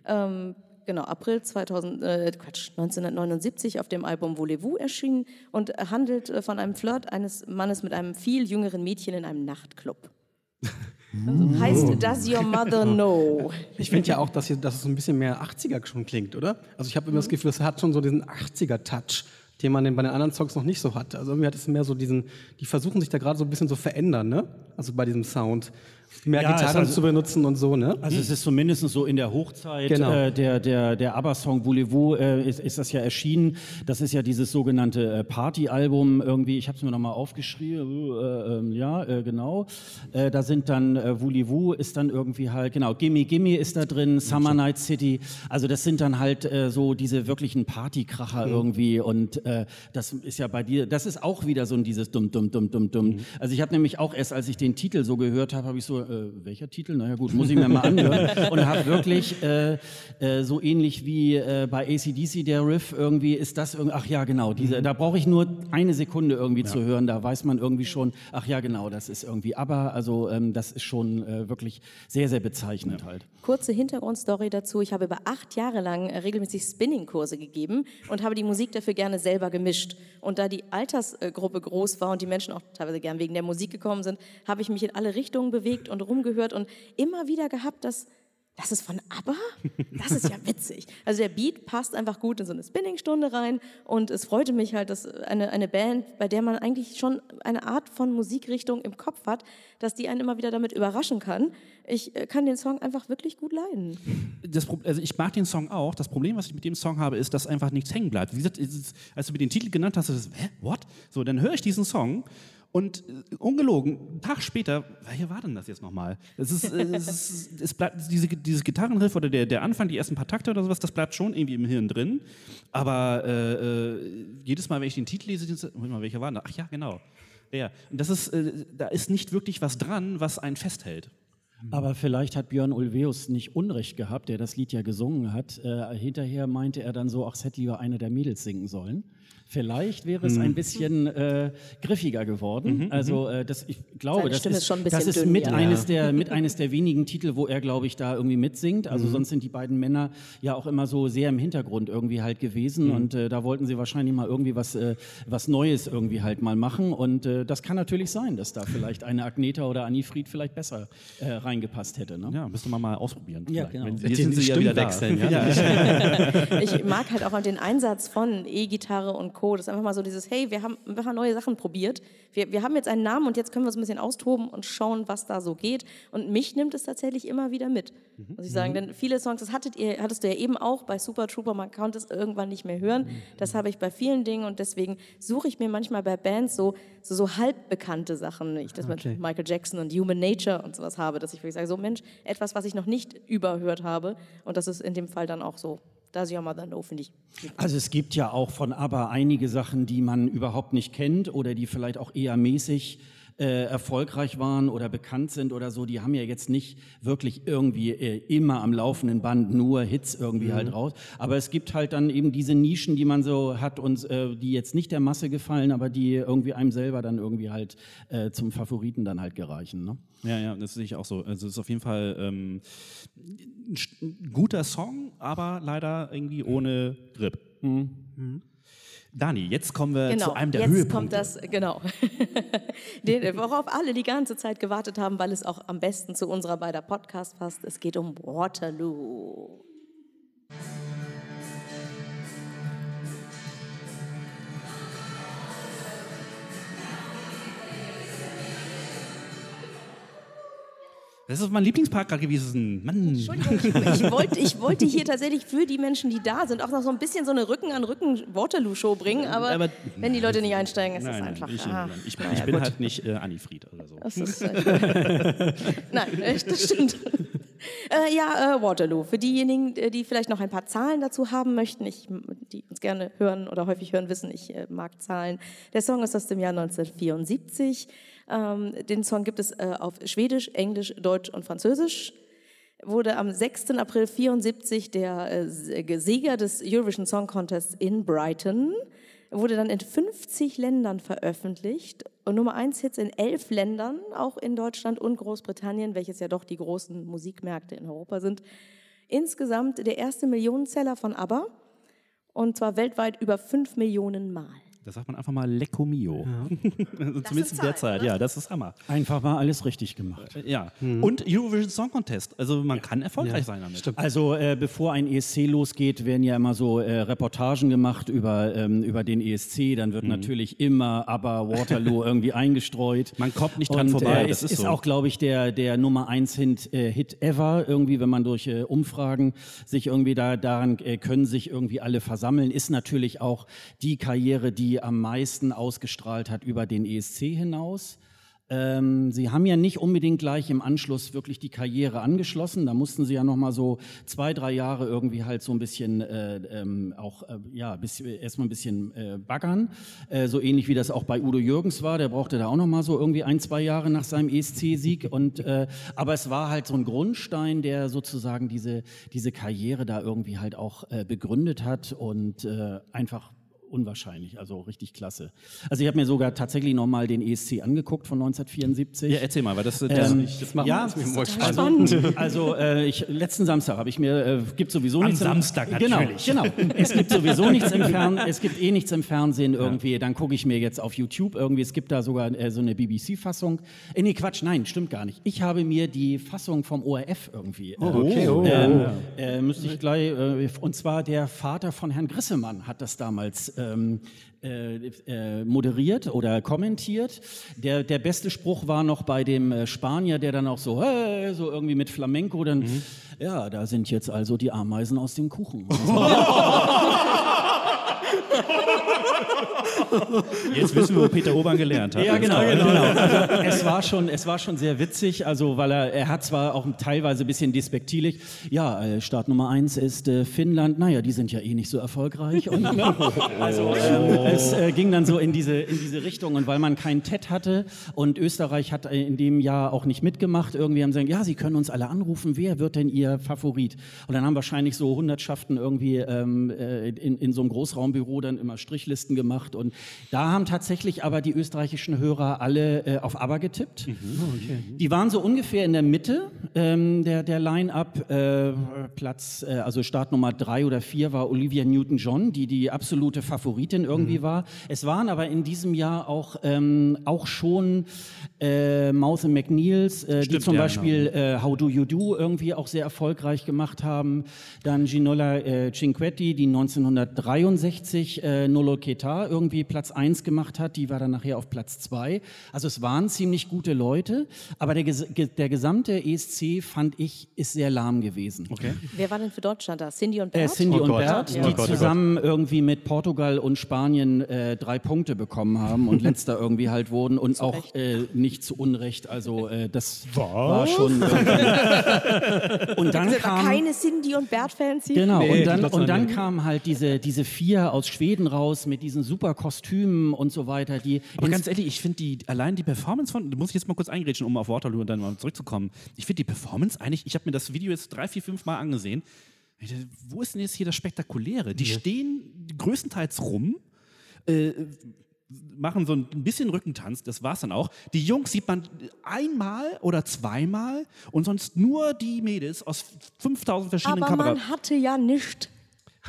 Ähm, genau, April 2000, äh, Quatsch, 1979 auf dem Album Voulez-vous erschienen und handelt äh, von einem Flirt eines Mannes mit einem viel jüngeren Mädchen in einem Nachtclub. Also heißt Does Your Mother Know? Ich finde ja auch, dass, hier, dass es so ein bisschen mehr 80er schon klingt, oder? Also ich habe immer das Gefühl, es hat schon so diesen 80er-Touch, den man bei den anderen Songs noch nicht so hat. Also irgendwie hat es mehr so diesen, die versuchen sich da gerade so ein bisschen so verändern, ne? Also bei diesem Sound. Mehr Ja, Gitarren also- zu benutzen und so, ne? Also es ist zumindest so in der Hochzeit Genau. äh, der, der, der ABBA-Song Voulez-vous äh, ist, ist das ja erschienen. Das ist ja dieses sogenannte äh, Party-Album irgendwie. Ich habe es mir nochmal aufgeschrieben. Äh, ähm, ja, äh, genau. Äh, da sind dann äh, Voulez-vous ist dann irgendwie halt, genau, Gimme Gimme ist da drin, Summer Night City. Also das sind dann halt äh, so diese wirklichen Partykracher irgendwie. Und das ist ja bei dir, das ist auch wieder so ein dieses dumm, dumm, dumm, dumm, dumm. Also ich habe nämlich auch erst, als ich den Titel so gehört habe, habe ich so, äh, welcher Titel? Naja gut, muss ich mir mal anhören. Und habe wirklich äh, äh, so ähnlich wie äh, bei ACDC der Riff irgendwie ist das irgendwie, ach ja genau, diese, da brauche ich nur eine Sekunde irgendwie zu hören, da weiß man irgendwie schon, ach ja genau, das ist irgendwie aber, also ähm, das ist schon äh, wirklich sehr, sehr bezeichnend halt. Kurze Hintergrundstory dazu. Ich habe über acht Jahre lang äh, regelmäßig Spinning-Kurse gegeben und habe die Musik dafür gerne selber gemischt. Und da die Altersgruppe groß war und die Menschen auch teilweise gern wegen der Musik gekommen sind, habe ich mich in alle Richtungen bewegt und rumgehört und immer wieder gehabt, dass das ist von ABBA? Das ist ja witzig. Also der Beat passt einfach gut in so eine Spinning-Stunde rein und es freute mich halt, dass eine, eine Band, bei der man eigentlich schon eine Art von Musikrichtung im Kopf hat, dass die einen immer wieder damit überraschen kann. Ich äh, kann den Song einfach wirklich gut leiden. das, also ich mag den Song auch. Das Problem, was ich mit dem Song habe, ist, dass einfach nichts hängen bleibt. Wie gesagt, als du mir den Titel genannt hast, ist hä, what? So, dann höre ich diesen Song und äh, ungelogen, einen Tag später, welcher war denn das jetzt nochmal? Es ist, äh, es ist, es bleibt diese, dieses Gitarrenriff oder der, der Anfang, die ersten paar Takte oder sowas, das bleibt schon irgendwie im Hirn drin. Aber äh, äh, jedes Mal, wenn ich den Titel lese, Moment mal, welcher war denn da? Ach ja, genau. Ja, und das ist, da ist nicht wirklich was dran, was einen festhält. Aber vielleicht hat Björn Ulveus nicht Unrecht gehabt, der das Lied ja gesungen hat. Äh, hinterher meinte er dann so, ach, es hätte lieber eine der Mädels singen sollen. Vielleicht wäre es ein bisschen äh, griffiger geworden. also äh, das, ich glaube, Seine das ist, ist schon ein das ist dünn, mit, ja. eines der, mit eines der wenigen Titel, wo er, glaube ich, da irgendwie mitsingt. Also sonst sind die beiden Männer ja auch immer so sehr im Hintergrund irgendwie halt gewesen. Und äh, da wollten sie wahrscheinlich mal irgendwie was, äh, was Neues irgendwie halt mal machen. Und äh, das kann natürlich sein, dass da vielleicht eine Agneta oder Annie Fried vielleicht besser äh, reingepasst hätte. Ne? Ja, müsste man mal ausprobieren. Ja, vielleicht. genau. Wenn, Die hier sind sie ja wieder da. wechseln, ja. Ich mag halt auch den Einsatz von E-Gitarre und Co. Das ist einfach mal so dieses, hey, wir haben, wir haben neue Sachen probiert. Wir, wir haben jetzt einen Namen und jetzt können wir uns ein bisschen austoben und schauen, was da so geht. Und mich nimmt es tatsächlich immer wieder mit, muss ich sagen. Denn viele Songs, das hattet ihr, hattest du ja eben auch bei Super Trooper, man konnte es irgendwann nicht mehr hören. Das habe ich bei vielen Dingen und deswegen suche ich mir manchmal bei Bands so, so, so halbbekannte Sachen. Ich das mit Michael Jackson und Human Nature und sowas habe, dass ich wirklich sage, so Mensch, etwas, was ich noch nicht überhört habe. Und das ist in dem Fall dann auch so. Does Your Mother Know, finde ich. Also es gibt ja auch von ABBA einige Sachen, die man überhaupt nicht kennt oder die vielleicht auch eher mäßig äh, erfolgreich waren oder bekannt sind oder so, die haben ja jetzt nicht wirklich irgendwie äh, immer am laufenden Band nur Hits irgendwie halt raus. Aber es gibt halt dann eben diese Nischen, die man so hat und äh, die jetzt nicht der Masse gefallen, aber die irgendwie einem selber dann irgendwie halt äh, zum Favoriten dann halt gereichen. Ne? Ja, ja, das sehe ich auch so. Also es ist auf jeden Fall ähm, ein guter Song, aber leider irgendwie ohne Grip. Dani, jetzt kommen wir Genau, zu einem der jetzt Höhepunkte. kommt das, genau. Den, worauf alle die ganze Zeit gewartet haben, weil es auch am besten zu unserer beider Podcast passt. Es geht um Waterloo. Das ist mein Lieblingspart gerade gewesen. Mann. Entschuldigung, ich, ich, wollte, ich wollte hier tatsächlich für die Menschen, die da sind, auch noch so ein bisschen so eine Rücken-an-Rücken-Waterloo-Show bringen, aber, Aber- wenn die Leute nicht einsteigen, ist Nein, das einfach... ich, ah, ich, ich bin gut. halt nicht äh, Annifried oder so. Das ist, äh, Nein, äh, das stimmt. äh, ja, äh, Waterloo. Für diejenigen, äh, die vielleicht noch ein paar Zahlen dazu haben möchten, ich, die uns gerne hören oder häufig hören, wissen, ich äh, mag Zahlen. Der Song ist aus dem Jahr 1974. Ähm, den Song gibt es äh, auf Schwedisch, Englisch, Deutsch und Französisch. Wurde am 6. April 74 der äh, Sieger des Eurovision Song Contests in Brighton wurde dann in 50 Ländern veröffentlicht und Nummer 1 Hits in elf Ländern, auch in Deutschland und Großbritannien, welches ja doch die großen Musikmärkte in Europa sind. Insgesamt der erste Millionenseller von ABBA und zwar weltweit über 5 Millionen Mal. Da sagt man einfach mal Lecco Mio. also zumindest in der Zeit. oder? Ja, das ist Hammer. Einfach mal alles richtig gemacht. Ja. Und Eurovision Song Contest. Also man kann erfolgreich sein damit. Also äh, bevor ein ESC losgeht, werden ja immer so äh, Reportagen gemacht über, ähm, über den ESC. Dann wird natürlich immer aber Waterloo irgendwie eingestreut. Man kommt nicht dran Und, vorbei, Äh, das es ist ist so. auch, glaube ich, der, der Nummer eins Hit, äh, Hit ever. Irgendwie, wenn man durch äh, Umfragen sich irgendwie da daran äh, können sich irgendwie alle versammeln, ist natürlich auch die Karriere, die am meisten ausgestrahlt hat über den ESC hinaus. Ähm, Sie haben ja nicht unbedingt gleich im Anschluss wirklich die Karriere angeschlossen. Da mussten Sie ja noch mal so zwei, drei Jahre irgendwie halt so ein bisschen äh, ähm, auch äh, ja bis, erstmal ein bisschen äh, baggern. Äh, so ähnlich wie das auch bei Udo Jürgens war. Der brauchte da auch noch mal so irgendwie ein, zwei Jahre nach seinem ESC-Sieg. Und äh, aber es war halt so ein Grundstein, der sozusagen diese diese Karriere da irgendwie halt auch äh, begründet hat und äh, einfach unwahrscheinlich, also richtig klasse. Also ich habe mir sogar tatsächlich noch mal den ESC angeguckt von 1974. Ja, erzähl mal, weil das, das Ähm, Das machen ja, wir jetzt mit dem also, also äh, ich, letzten Samstag habe ich mir, äh, gibt sowieso Am nichts. Samstag im, genau, natürlich. Genau, es gibt sowieso nichts im Fernsehen, es gibt eh nichts im Fernsehen irgendwie, dann gucke ich mir jetzt auf YouTube irgendwie, es gibt da sogar äh, so eine BBC-Fassung. Äh, nee, Quatsch, nein, stimmt gar nicht. Ich habe mir die Fassung vom ORF irgendwie. Äh, okay, oh. ähm, äh, müsste ich gleich, äh, und zwar der Vater von Herrn Grissemann hat das damals ähm, äh, äh, moderiert oder kommentiert. Der, der beste Spruch war noch bei dem äh, Spanier, der dann auch so, hey, so irgendwie mit Flamenco dann, ja, da sind jetzt also die Ameisen aus dem Kuchen. Jetzt wissen wir, wo Peter Obern gelernt hat. Ja, genau, genau. Also, es, war schon, es war schon sehr witzig, also weil er, er hat zwar auch teilweise ein bisschen despektierlich, ja, äh, Start Nummer eins ist äh, Finnland, naja, die sind ja eh nicht so erfolgreich. Und, also ähm, es äh, ging dann so in diese, in diese Richtung und weil man keinen TED hatte und Österreich hat in dem Jahr auch nicht mitgemacht, irgendwie haben sie gesagt, ja, sie können uns alle anrufen, wer wird denn ihr Favorit? Und dann haben wahrscheinlich so Hundertschaften irgendwie ähm, äh, in, in so einem Großraumbüro dann immer Strichlisten gemacht und da haben tatsächlich aber die österreichischen Hörer alle äh, auf ABBA getippt. Die waren so ungefähr in der Mitte ähm, der, der Line-Up. Äh, Platz, äh, also Startnummer drei oder vier war Olivia Newton-John, die die absolute Favoritin irgendwie war. Es waren aber in diesem Jahr auch, ähm, auch schon äh, Mouse and McNeils, äh, die Stimmt, zum ja, Beispiel äh, How Do You Do irgendwie auch sehr erfolgreich gemacht haben. Dann Ginola äh, Cinquetti, die 1963 äh, Nolo Ketar irgendwie Platz 1 gemacht hat, die war dann nachher auf Platz 2. Also es waren ziemlich gute Leute, aber der, der gesamte ESC fand ich ist sehr lahm gewesen. Okay. Wer war denn für Deutschland da? Cindy und Äh, Bert? Cindy Oh und Gott. Bert, Ja. die Oh Gott, oh zusammen irgendwie mit Portugal und Spanien äh, drei Punkte bekommen haben und letzter irgendwie halt wurden und auch äh, nicht zu Unrecht. Also äh, das war schon. und dann kam keine Cindy und Bert-Fans hier? Genau, Nee, und dann, die und dann kamen halt diese, diese vier aus Schweden raus mit diesen super Kostümen und so weiter, die Aber ganz ehrlich, ich finde die allein die Performance von, da muss ich jetzt mal kurz eingrätschen, um auf Waterloo und dann mal zurückzukommen. Ich finde die Performance eigentlich, ich habe mir das Video jetzt drei, vier, fünf Mal angesehen. Dachte, Wo ist denn jetzt hier das Spektakuläre? Die stehen größtenteils rum, äh, machen so ein bisschen Rückentanz, das war's dann auch. Die Jungs sieht man einmal oder zweimal und sonst nur die Mädels aus 5000 verschiedenen Aber Kameras. man hatte ja nichts.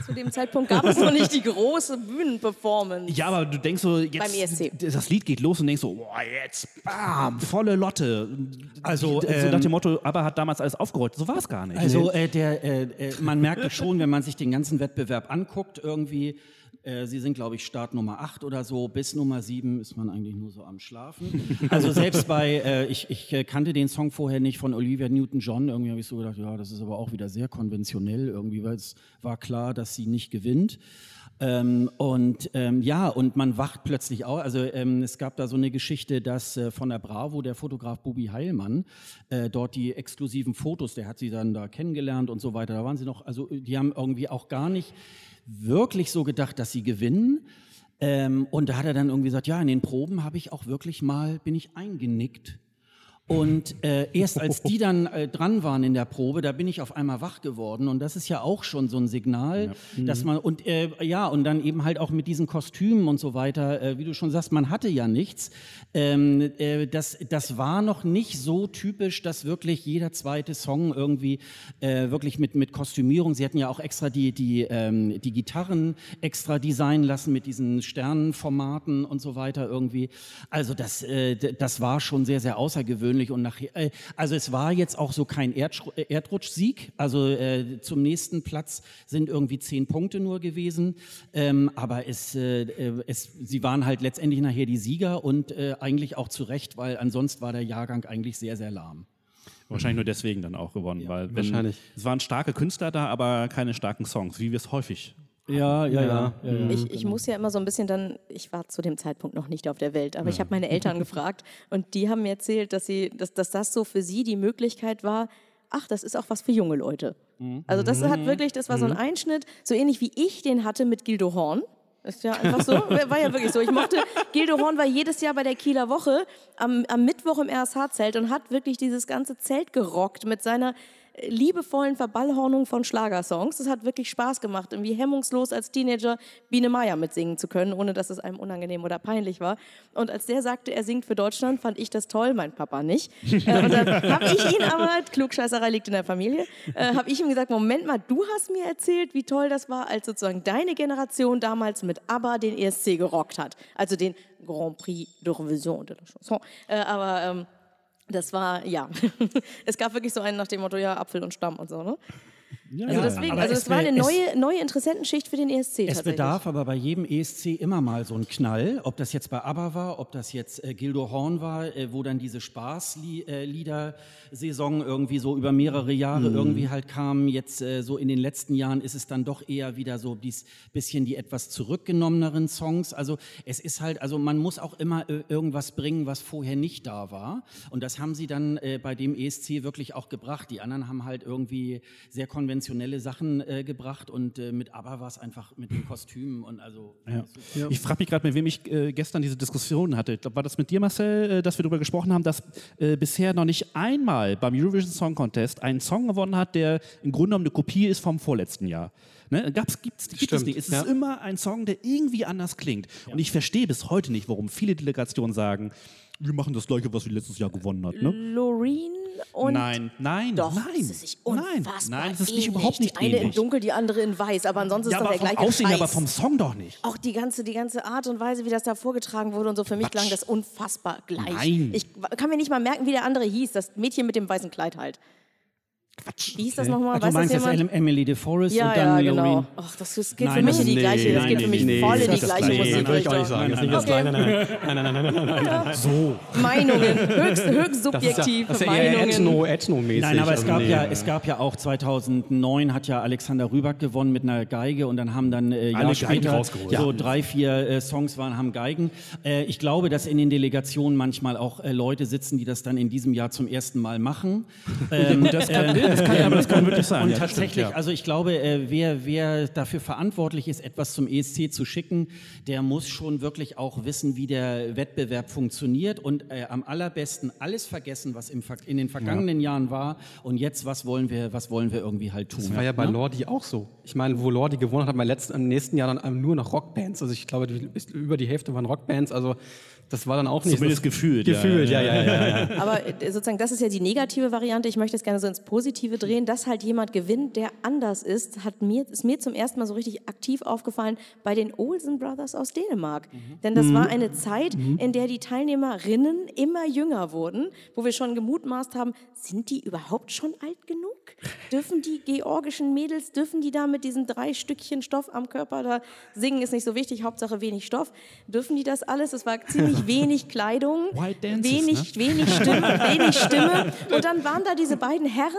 Zu dem Zeitpunkt gab es noch nicht die große Bühnenperformance. Ja, aber du denkst so, jetzt, Beim ESC. das Lied geht los und denkst so, boah, jetzt, bam, volle Lotte. Also, so ähm, nach dem Motto, aber hat damals alles aufgerollt. So war es gar nicht. Also äh, der, äh, äh, man merkt es schon, wenn man sich den ganzen Wettbewerb anguckt, irgendwie, äh, sie sind, glaube ich, Start Nummer 8 oder so, bis Nummer 7 ist man eigentlich nur so am Schlafen. Also selbst bei, äh, ich, ich äh, kannte den Song vorher nicht von Olivia Newton-John, irgendwie habe ich so gedacht, ja, das ist aber auch wieder sehr konventionell irgendwie, weil es war klar, dass sie nicht gewinnt. Ähm, und ähm, ja, und man wacht plötzlich auf. Also ähm, es gab da so eine Geschichte, dass äh, von der Bravo der Fotograf Bubi Heilmann äh, dort die exklusiven Fotos, der hat sie dann da kennengelernt und so weiter. Da waren sie noch, also die haben irgendwie auch gar nicht wirklich so gedacht, dass sie gewinnen. Ähm, und da hat er dann irgendwie gesagt, ja, in den Proben habe ich auch wirklich mal, bin ich eingenickt. Und äh, erst als die dann äh, dran waren in der Probe, da bin ich auf einmal wach geworden. Und das ist ja auch schon so ein Signal, ja. dass man, und äh, ja, und dann eben halt auch mit diesen Kostümen und so weiter, äh, wie du schon sagst, man hatte ja nichts. Ähm, äh, das, das war noch nicht so typisch, dass wirklich jeder zweite Song irgendwie äh, wirklich mit, mit Kostümierung, sie hatten ja auch extra die, die, ähm, die Gitarren extra designen lassen mit diesen Sternenformaten und so weiter irgendwie. Also das, äh, das war schon sehr, sehr außergewöhnlich persönlich und nachher, äh, also es war jetzt auch so kein Erdsch äh, Erdrutschsieg, also äh, zum nächsten Platz sind irgendwie zehn Punkte nur gewesen, ähm, aber es, äh, äh, es, sie waren halt letztendlich nachher die Sieger und äh, eigentlich auch zu Recht, weil ansonsten war der Jahrgang eigentlich sehr, sehr lahm. Wahrscheinlich nur deswegen dann auch gewonnen, ja, weil wenn, wahrscheinlich. es waren starke Künstler da, aber keine starken Songs, wie wir es häufig ja, ja, ja. ja, ja ich, ich muss ja immer so ein bisschen dann, ich war zu dem Zeitpunkt noch nicht auf der Welt, aber ich habe meine Eltern gefragt und die haben mir erzählt, dass, sie, dass, dass das so für sie die Möglichkeit war, ach, das ist auch was für junge Leute. Mhm. Also das hat mhm. wirklich, das war so ein mhm. Einschnitt, so ähnlich wie ich den hatte mit Gildo Horn. Ist ja einfach so, war ja wirklich so. Ich mochte, Gildo Horn war jedes Jahr bei der Kieler Woche am, am Mittwoch im RSH-Zelt und hat wirklich dieses ganze Zelt gerockt mit seiner liebevollen Verballhornung von Schlagersongs. Das hat wirklich Spaß gemacht, irgendwie hemmungslos als Teenager Biene Meier mitsingen zu können, ohne dass es einem unangenehm oder peinlich war. Und als der sagte, er singt für Deutschland, fand ich das toll, mein Papa nicht. äh, und dann habe ich ihn aber, Klugscheißerei liegt in der Familie, äh, habe ich ihm gesagt, Moment mal, du hast mir erzählt, wie toll das war, als sozusagen deine Generation damals mit ABBA den ESC gerockt hat. Also den Grand Prix de Revision de la Chanson. Äh, aber ähm, das war, ja, es gab wirklich so einen nach dem Motto, ja, Apfel und Stamm und so, ne? Ja, also deswegen, also es war eine neue, neue Interessentenschicht für den ESC. Es bedarf aber bei jedem ESC immer mal so einen Knall, ob das jetzt bei ABBA war, ob das jetzt äh, Gildo Horn war, äh, wo dann diese Spaßlieder-Saison äh, irgendwie so über mehrere Jahre mhm. irgendwie halt kam. Jetzt äh, so in den letzten Jahren ist es dann doch eher wieder so dies bisschen die etwas zurückgenommeneren Songs. Also es ist halt, also man muss auch immer äh, irgendwas bringen, was vorher nicht da war. Und das haben sie dann äh, bei dem ESC wirklich auch gebracht. Die anderen haben halt irgendwie sehr konventionell konventionelle Sachen äh, gebracht und äh, mit ABBA war es einfach mit den Kostümen und also. Ja. Ja. Ich frage mich gerade, mit wem ich äh, gestern diese Diskussion hatte. Ich glaub, war das mit dir, Marcel, äh, dass wir darüber gesprochen haben, dass äh, bisher noch nicht einmal beim Eurovision Song Contest ein Song gewonnen hat, der im Grunde genommen eine Kopie ist vom vorletzten Jahr. Ne? Gab's, gibt's, gibt Stimmt, es nicht. Es ja. ist immer ein Song, der irgendwie anders klingt. Und ich verstehe bis heute nicht, warum viele Delegationen sagen, wir machen das gleiche, was wir letztes Jahr gewonnen hat. Ne? Loreen und nein, nein, doch, nein. Das ist unfassbar nein, nein, das ist nicht überhaupt nicht die ähnlich. eine in dunkel, die andere in weiß, aber ansonsten ja, ist doch der gleiche Aussehen, Scheiß. aber vom Song doch nicht. Auch die ganze, die ganze Art und Weise, wie das da vorgetragen wurde und so, für mich klang das unfassbar gleich. Nein. Ich kann mir nicht mal merken, wie der andere hieß, das Mädchen mit dem weißen Kleid halt. Quatsch. Wie hieß das nochmal? Ach, du meinst jetzt Emily DeForest ja, und dann ja, genau. Ach, das, das geht nein, für mich in die gleiche. Das geht für mich voll in die gleiche Musik. Würde ich auch nicht sagen. Das ist nicht das Kleine. Nein, nein, nein, nein, nein, nein. So. Meinungen. Höchst, höchst subjektiv. Das ist ja, das ist ja Ethno, Ethno-mäßig. Nein, aber es gab, ja, es gab ja auch 2009 hat ja Alexander Rüback gewonnen mit einer Geige und dann haben dann äh, Jahr später so drei, vier äh, Songs waren, haben Geigen. Äh, ich glaube, dass in den Delegationen manchmal auch äh, Leute sitzen, die das dann in diesem Jahr zum ersten Mal machen. Ähm, das kann, das kann, aber das kann wirklich sein. Und ja, tatsächlich, stimmt, ja. also ich glaube, äh, wer, wer dafür verantwortlich ist, etwas zum ESC zu schicken, der muss schon wirklich auch wissen, wie der Wettbewerb funktioniert und äh, am allerbesten alles vergessen, was im, in den vergangenen ja. Jahren war und jetzt, was wollen wir, was wollen wir irgendwie halt tun. Das war ja bei ne? Lordi auch so. Ich meine, wo Lordi gewonnen hat, hat man letzten, im nächsten Jahr dann nur noch Rockbands. Also ich glaube, über die Hälfte waren Rockbands. Also das war dann auch nicht. Zumindest gefühlt. Gefühlt, ja, ja, ja. ja, ja. Aber äh, sozusagen, das ist ja die negative Variante. Ich möchte es gerne so ins Positive drehen, dass halt jemand gewinnt, der anders ist, hat mir, ist mir zum ersten Mal so richtig aktiv aufgefallen bei den Olsen Brothers aus Dänemark. Mhm. Denn das mhm. war eine Zeit, mhm. in der die Teilnehmerinnen immer jünger wurden, wo wir schon gemutmaßt haben, sind die überhaupt schon alt genug? Dürfen die georgischen Mädels, dürfen die da mit diesen drei Stückchen Stoff am Körper da singen, ist nicht so wichtig, Hauptsache wenig Stoff. Dürfen die das alles? Es war ziemlich wenig Kleidung, Dances, wenig, ne? wenig Stimme, wenig Stimme. Und dann waren da diese beiden Herren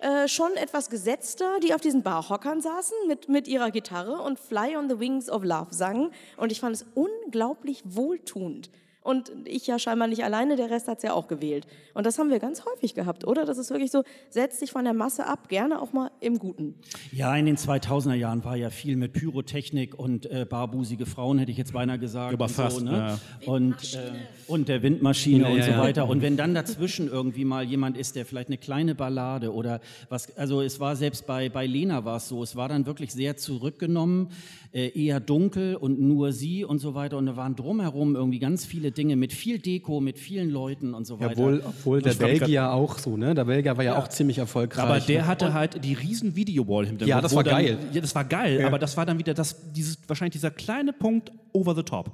äh, schon etwas gesetzter, die auf diesen Barhockern saßen mit, mit ihrer Gitarre und Fly on the Wings of Love sangen. Und ich fand es unglaublich wohltuend Und ich ja scheinbar nicht alleine, der Rest hat es ja auch gewählt. Und das haben wir ganz häufig gehabt, oder? Das ist wirklich so, setz dich von der Masse ab, gerne auch mal im Guten. Ja, in den 2000er Jahren war ja viel mit Pyrotechnik und äh, barbusige Frauen, hätte ich jetzt beinahe gesagt. Aber und fast, so, ne? ja. und, äh, und der Windmaschine Ja, und so ja. weiter. Und wenn dann dazwischen irgendwie mal jemand ist, der vielleicht eine kleine Ballade oder was, also es war selbst bei, bei Lena war es so, es war dann wirklich sehr zurückgenommen, eher dunkel und nur sie und so weiter. Und da waren drumherum irgendwie ganz viele Dinge mit viel Deko, mit vielen Leuten und so weiter. Obwohl, obwohl der Belgier auch so, ne? Der Belgier war ja, auch ziemlich erfolgreich. Aber der hatte halt die riesen Videowall hinter Ja, das war dann, geil. Ja, das war geil, Ja. aber das war dann wieder das, dieses, wahrscheinlich dieser kleine Punkt over the top.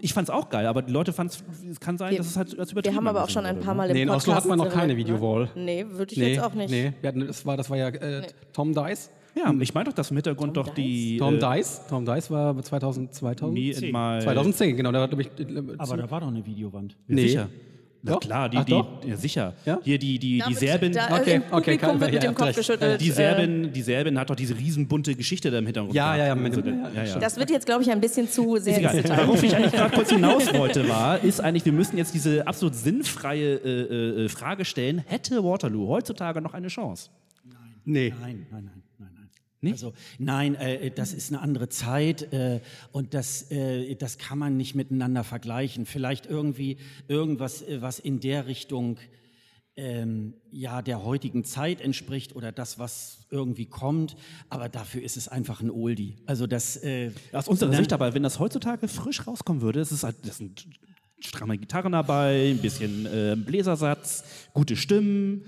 Ich fand's auch geil, aber die Leute fanden es kann sein, Wir- dass es halt als Wir übertrieben haben aber auch schon ein paar ne? Mal im Nee, in Podcast... Oslo hat man noch keine äh, Videowall. Nee, würde ich nee, jetzt auch nicht. Nee, wir hatten, das, war, das war ja äh, Tom Dice. Ja, ich meine doch, dass im Hintergrund Tom doch die Tom äh, Dice. Tom Dice war 2000, 2010. Me and my 2010, genau. Hat, glaub ich, äh, Aber da war doch eine Videowand. Ja, Nee. Sicher. Na Doch? klar, die, Ach, die, ja, sicher. Ja? Hier die, die, Da die Serbin, Da, Okay, Im okay, kann- wird mit ja, dem Kopf geschüttelt. die äh, Serbin, die Serbin hat doch diese riesenbunte Geschichte da im Hintergrund. Ja, ja, ja, gehabt. mit dem- Also, ja, ja. Das wird jetzt, glaube ich, ein bisschen zu sehr. Worauf ich eigentlich gerade kurz hinaus wollte, war, ist eigentlich, wir müssen jetzt diese absolut sinnfreie äh, äh, Frage stellen: Hätte Waterloo heutzutage noch eine Chance? Nee. Nein, nein, nein, nein, nein. Nicht? Also nein, äh, das ist eine andere Zeit äh, und das, äh, das kann man nicht miteinander vergleichen. Vielleicht irgendwie irgendwas, äh, was in der Richtung ähm, ja der heutigen Zeit entspricht oder das, was irgendwie kommt. Aber dafür ist es einfach ein Oldie. Also das äh, Aus unserer ne? Sicht aber, wenn das heutzutage frisch rauskommen würde, es ist halt, das sind stramme Gitarren dabei, ein bisschen äh, Bläsersatz, gute Stimmen.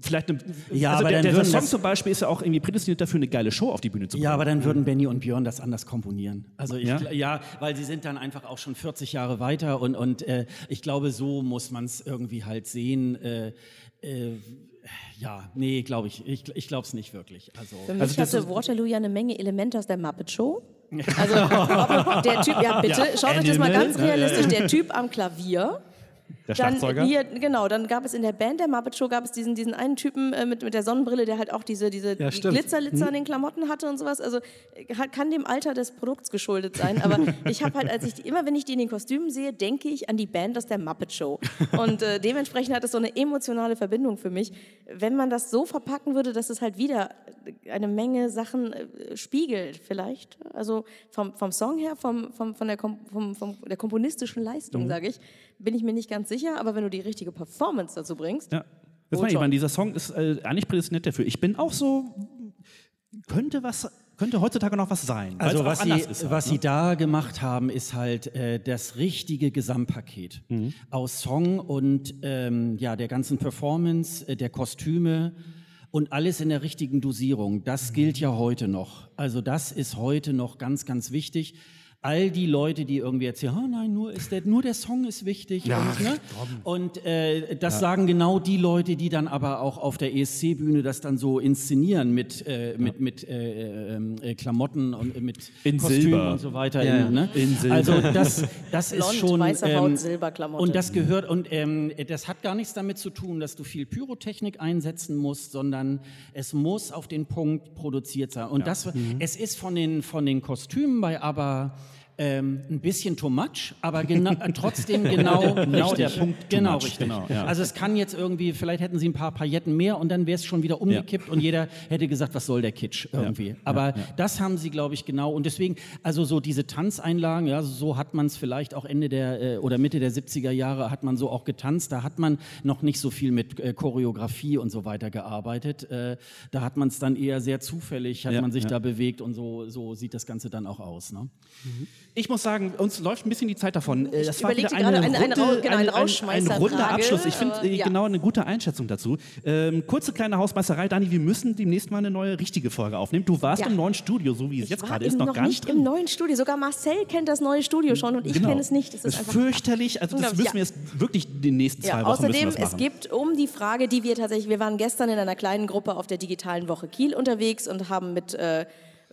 Vielleicht eine, Ja, also aber der, dann der würden Song das- zum Beispiel ist ja auch irgendwie prädestiniert dafür, eine geile Show auf die Bühne zu bringen. Ja, aber dann würden Benny und Björn das anders komponieren. Also ich, Ja? ja? weil sie sind dann einfach auch schon 40 Jahre weiter und, und äh, ich glaube, so muss man es irgendwie halt sehen. Äh, äh, ja, nee, glaube ich. Ich, ich glaube es nicht wirklich. Also, Für mich Also hatte Waterloo ja eine Menge Elemente aus der Muppet Show. Also der Typ, ja bitte, Ja, schaut euch das mal Animal, ganz realistisch, der Typ am Klavier. Der Dann Schlagzeuger. hier, genau, dann gab es in der Band der Muppet Show gab es diesen, diesen einen Typen äh, mit, mit der Sonnenbrille, der halt auch diese, diese Ja, die. Glitzerlitzer an den Klamotten hatte und sowas. Also äh, kann dem Alter des Produkts geschuldet sein. Aber ich habe halt, als ich die, immer wenn ich die in den Kostümen sehe, denke ich an die Band aus der Muppet Show. Und äh, dementsprechend hat es so eine emotionale Verbindung für mich. Wenn man das so verpacken würde, dass es halt wieder eine Menge Sachen äh, spiegelt, vielleicht. Also vom, vom Song her, vom, vom, von der, Kom vom, vom, der komponistischen Leistung, sage ich, bin ich mir nicht ganz sicher. Aber wenn du die richtige Performance dazu bringst, Ja. Das meine ich, meine, dieser Song ist äh, eigentlich prädestiniert dafür. Ich bin auch so, könnte was, könnte heutzutage noch was sein. Also was, sie, ist halt, was ne? sie da gemacht haben, ist halt äh, das richtige Gesamtpaket Mhm. aus Song und ähm, ja der ganzen Performance, äh, der Kostüme und alles in der richtigen Dosierung. Das Mhm. gilt ja heute noch. Also das ist heute noch ganz, ganz wichtig. All die Leute, die irgendwie erzählen, oh nein, nur, ist der, nur der Song ist wichtig. Ja, und ne? und äh, das sagen genau die Leute, die dann aber auch auf der ESC-Bühne das dann so inszenieren mit, äh, mit, mit äh, ähm, äh, Klamotten und äh, mit In Kostümen Silber. und so weiter. Ja, ja. in, ne? In Silber. Also das, das ist Blond, schon weiße Haut, Silberklamotte. und das gehört und ähm, das hat gar nichts damit zu tun, dass du viel Pyrotechnik einsetzen musst, sondern es muss auf den Punkt produziert sein. Und das, Mhm. es ist von den von den Kostümen bei ABBA ähm, ein bisschen too much, aber gena äh, trotzdem genau, Genau richtig. der Punkt genau much, richtig. genau, ja. Also es kann jetzt irgendwie, vielleicht hätten sie ein paar Pailletten mehr und dann wäre es schon wieder umgekippt und jeder hätte gesagt, was soll der Kitsch irgendwie. Aber das haben sie, glaube ich, genau. Und deswegen, also so diese Tanzeinlagen, ja, so hat man es vielleicht auch Ende der äh, oder Mitte der 70er Jahre hat man so auch getanzt. Da hat man noch nicht so viel mit äh, Choreografie und so weiter gearbeitet. Äh, da hat man es dann eher sehr zufällig, hat Ja, man sich ja. da bewegt und so, so sieht das Ganze dann auch aus. Ne? Ich muss sagen, uns läuft ein bisschen die Zeit davon. Äh, Das war wieder eine, gerade eine- eine runde, genau, eine ein, ein, ein Rausschmeißerfrage, runder Abschluss. Ich finde äh, ja. genau eine gute Einschätzung dazu. Ähm, kurze kleine Hausmeisterei. Dani, wir müssen demnächst mal eine neue richtige Folge aufnehmen. Du warst Ja. im neuen Studio, so wie es ich jetzt gerade ist, noch, gar nicht drin. im neuen Studio. Sogar Marcel kennt das neue Studio schon und ich Genau. kenne es nicht. Das Das ist einfach fürchterlich. Also das müssen wir jetzt wirklich die nächsten zwei Ja, Wochen außerdem, das es gibt um die Frage, die wir tatsächlich, wir waren gestern in einer kleinen Gruppe auf der digitalen Woche Kiel unterwegs und haben mit äh,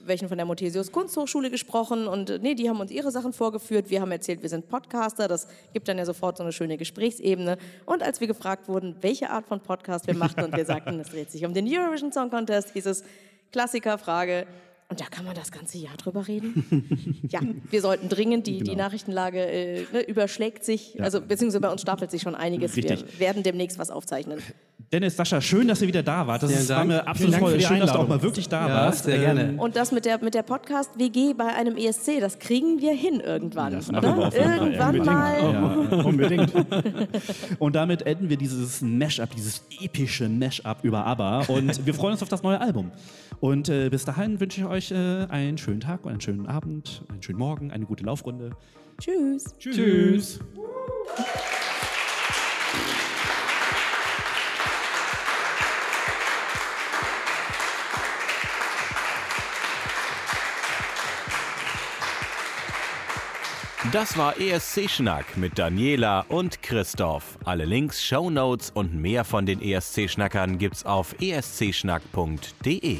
welchen von der Mothesius Kunsthochschule gesprochen und äh, nee, die haben uns ihre Sachen vorgeführt. Wir haben erzählt, wir sind Podcaster. Das gibt dann ja sofort so eine schöne Gesprächsebene. Und als wir gefragt wurden, welche Art von Podcast wir machten und wir sagten, es dreht sich um den Eurovision Song Contest, hieß es Klassikerfrage. Und da kann man das ganze Jahr drüber reden. ja, wir sollten dringend, die, die Nachrichtenlage äh, ne, überschlägt sich, also beziehungsweise bei uns stapelt sich schon einiges. Richtig. Wir werden demnächst was aufzeichnen. Dennis, Sascha, schön, dass ihr wieder da wart. Das Vielen ist, war mir absolut die Schön, dass du auch Einladung. mal wirklich da Ja, warst. sehr gerne. Und das mit der, mit der Podcast-WG bei einem ESC, das kriegen wir hin irgendwann. Das wir oder? Fall. Irgendwann Unbedingt. mal. Unbedingt. Und damit enden wir dieses Mash-up, dieses epische Mash-up über ABBA. Und wir freuen uns auf das neue Album. Und äh, bis dahin wünsche ich euch äh, einen schönen Tag, einen schönen Abend, einen schönen Morgen, eine gute Laufrunde. Tschüss. Tschüss. Das war ESC Schnack mit Daniela und Christoph. Alle Links, Shownotes und mehr von den ESC Schnackern gibt's auf escschnack.de.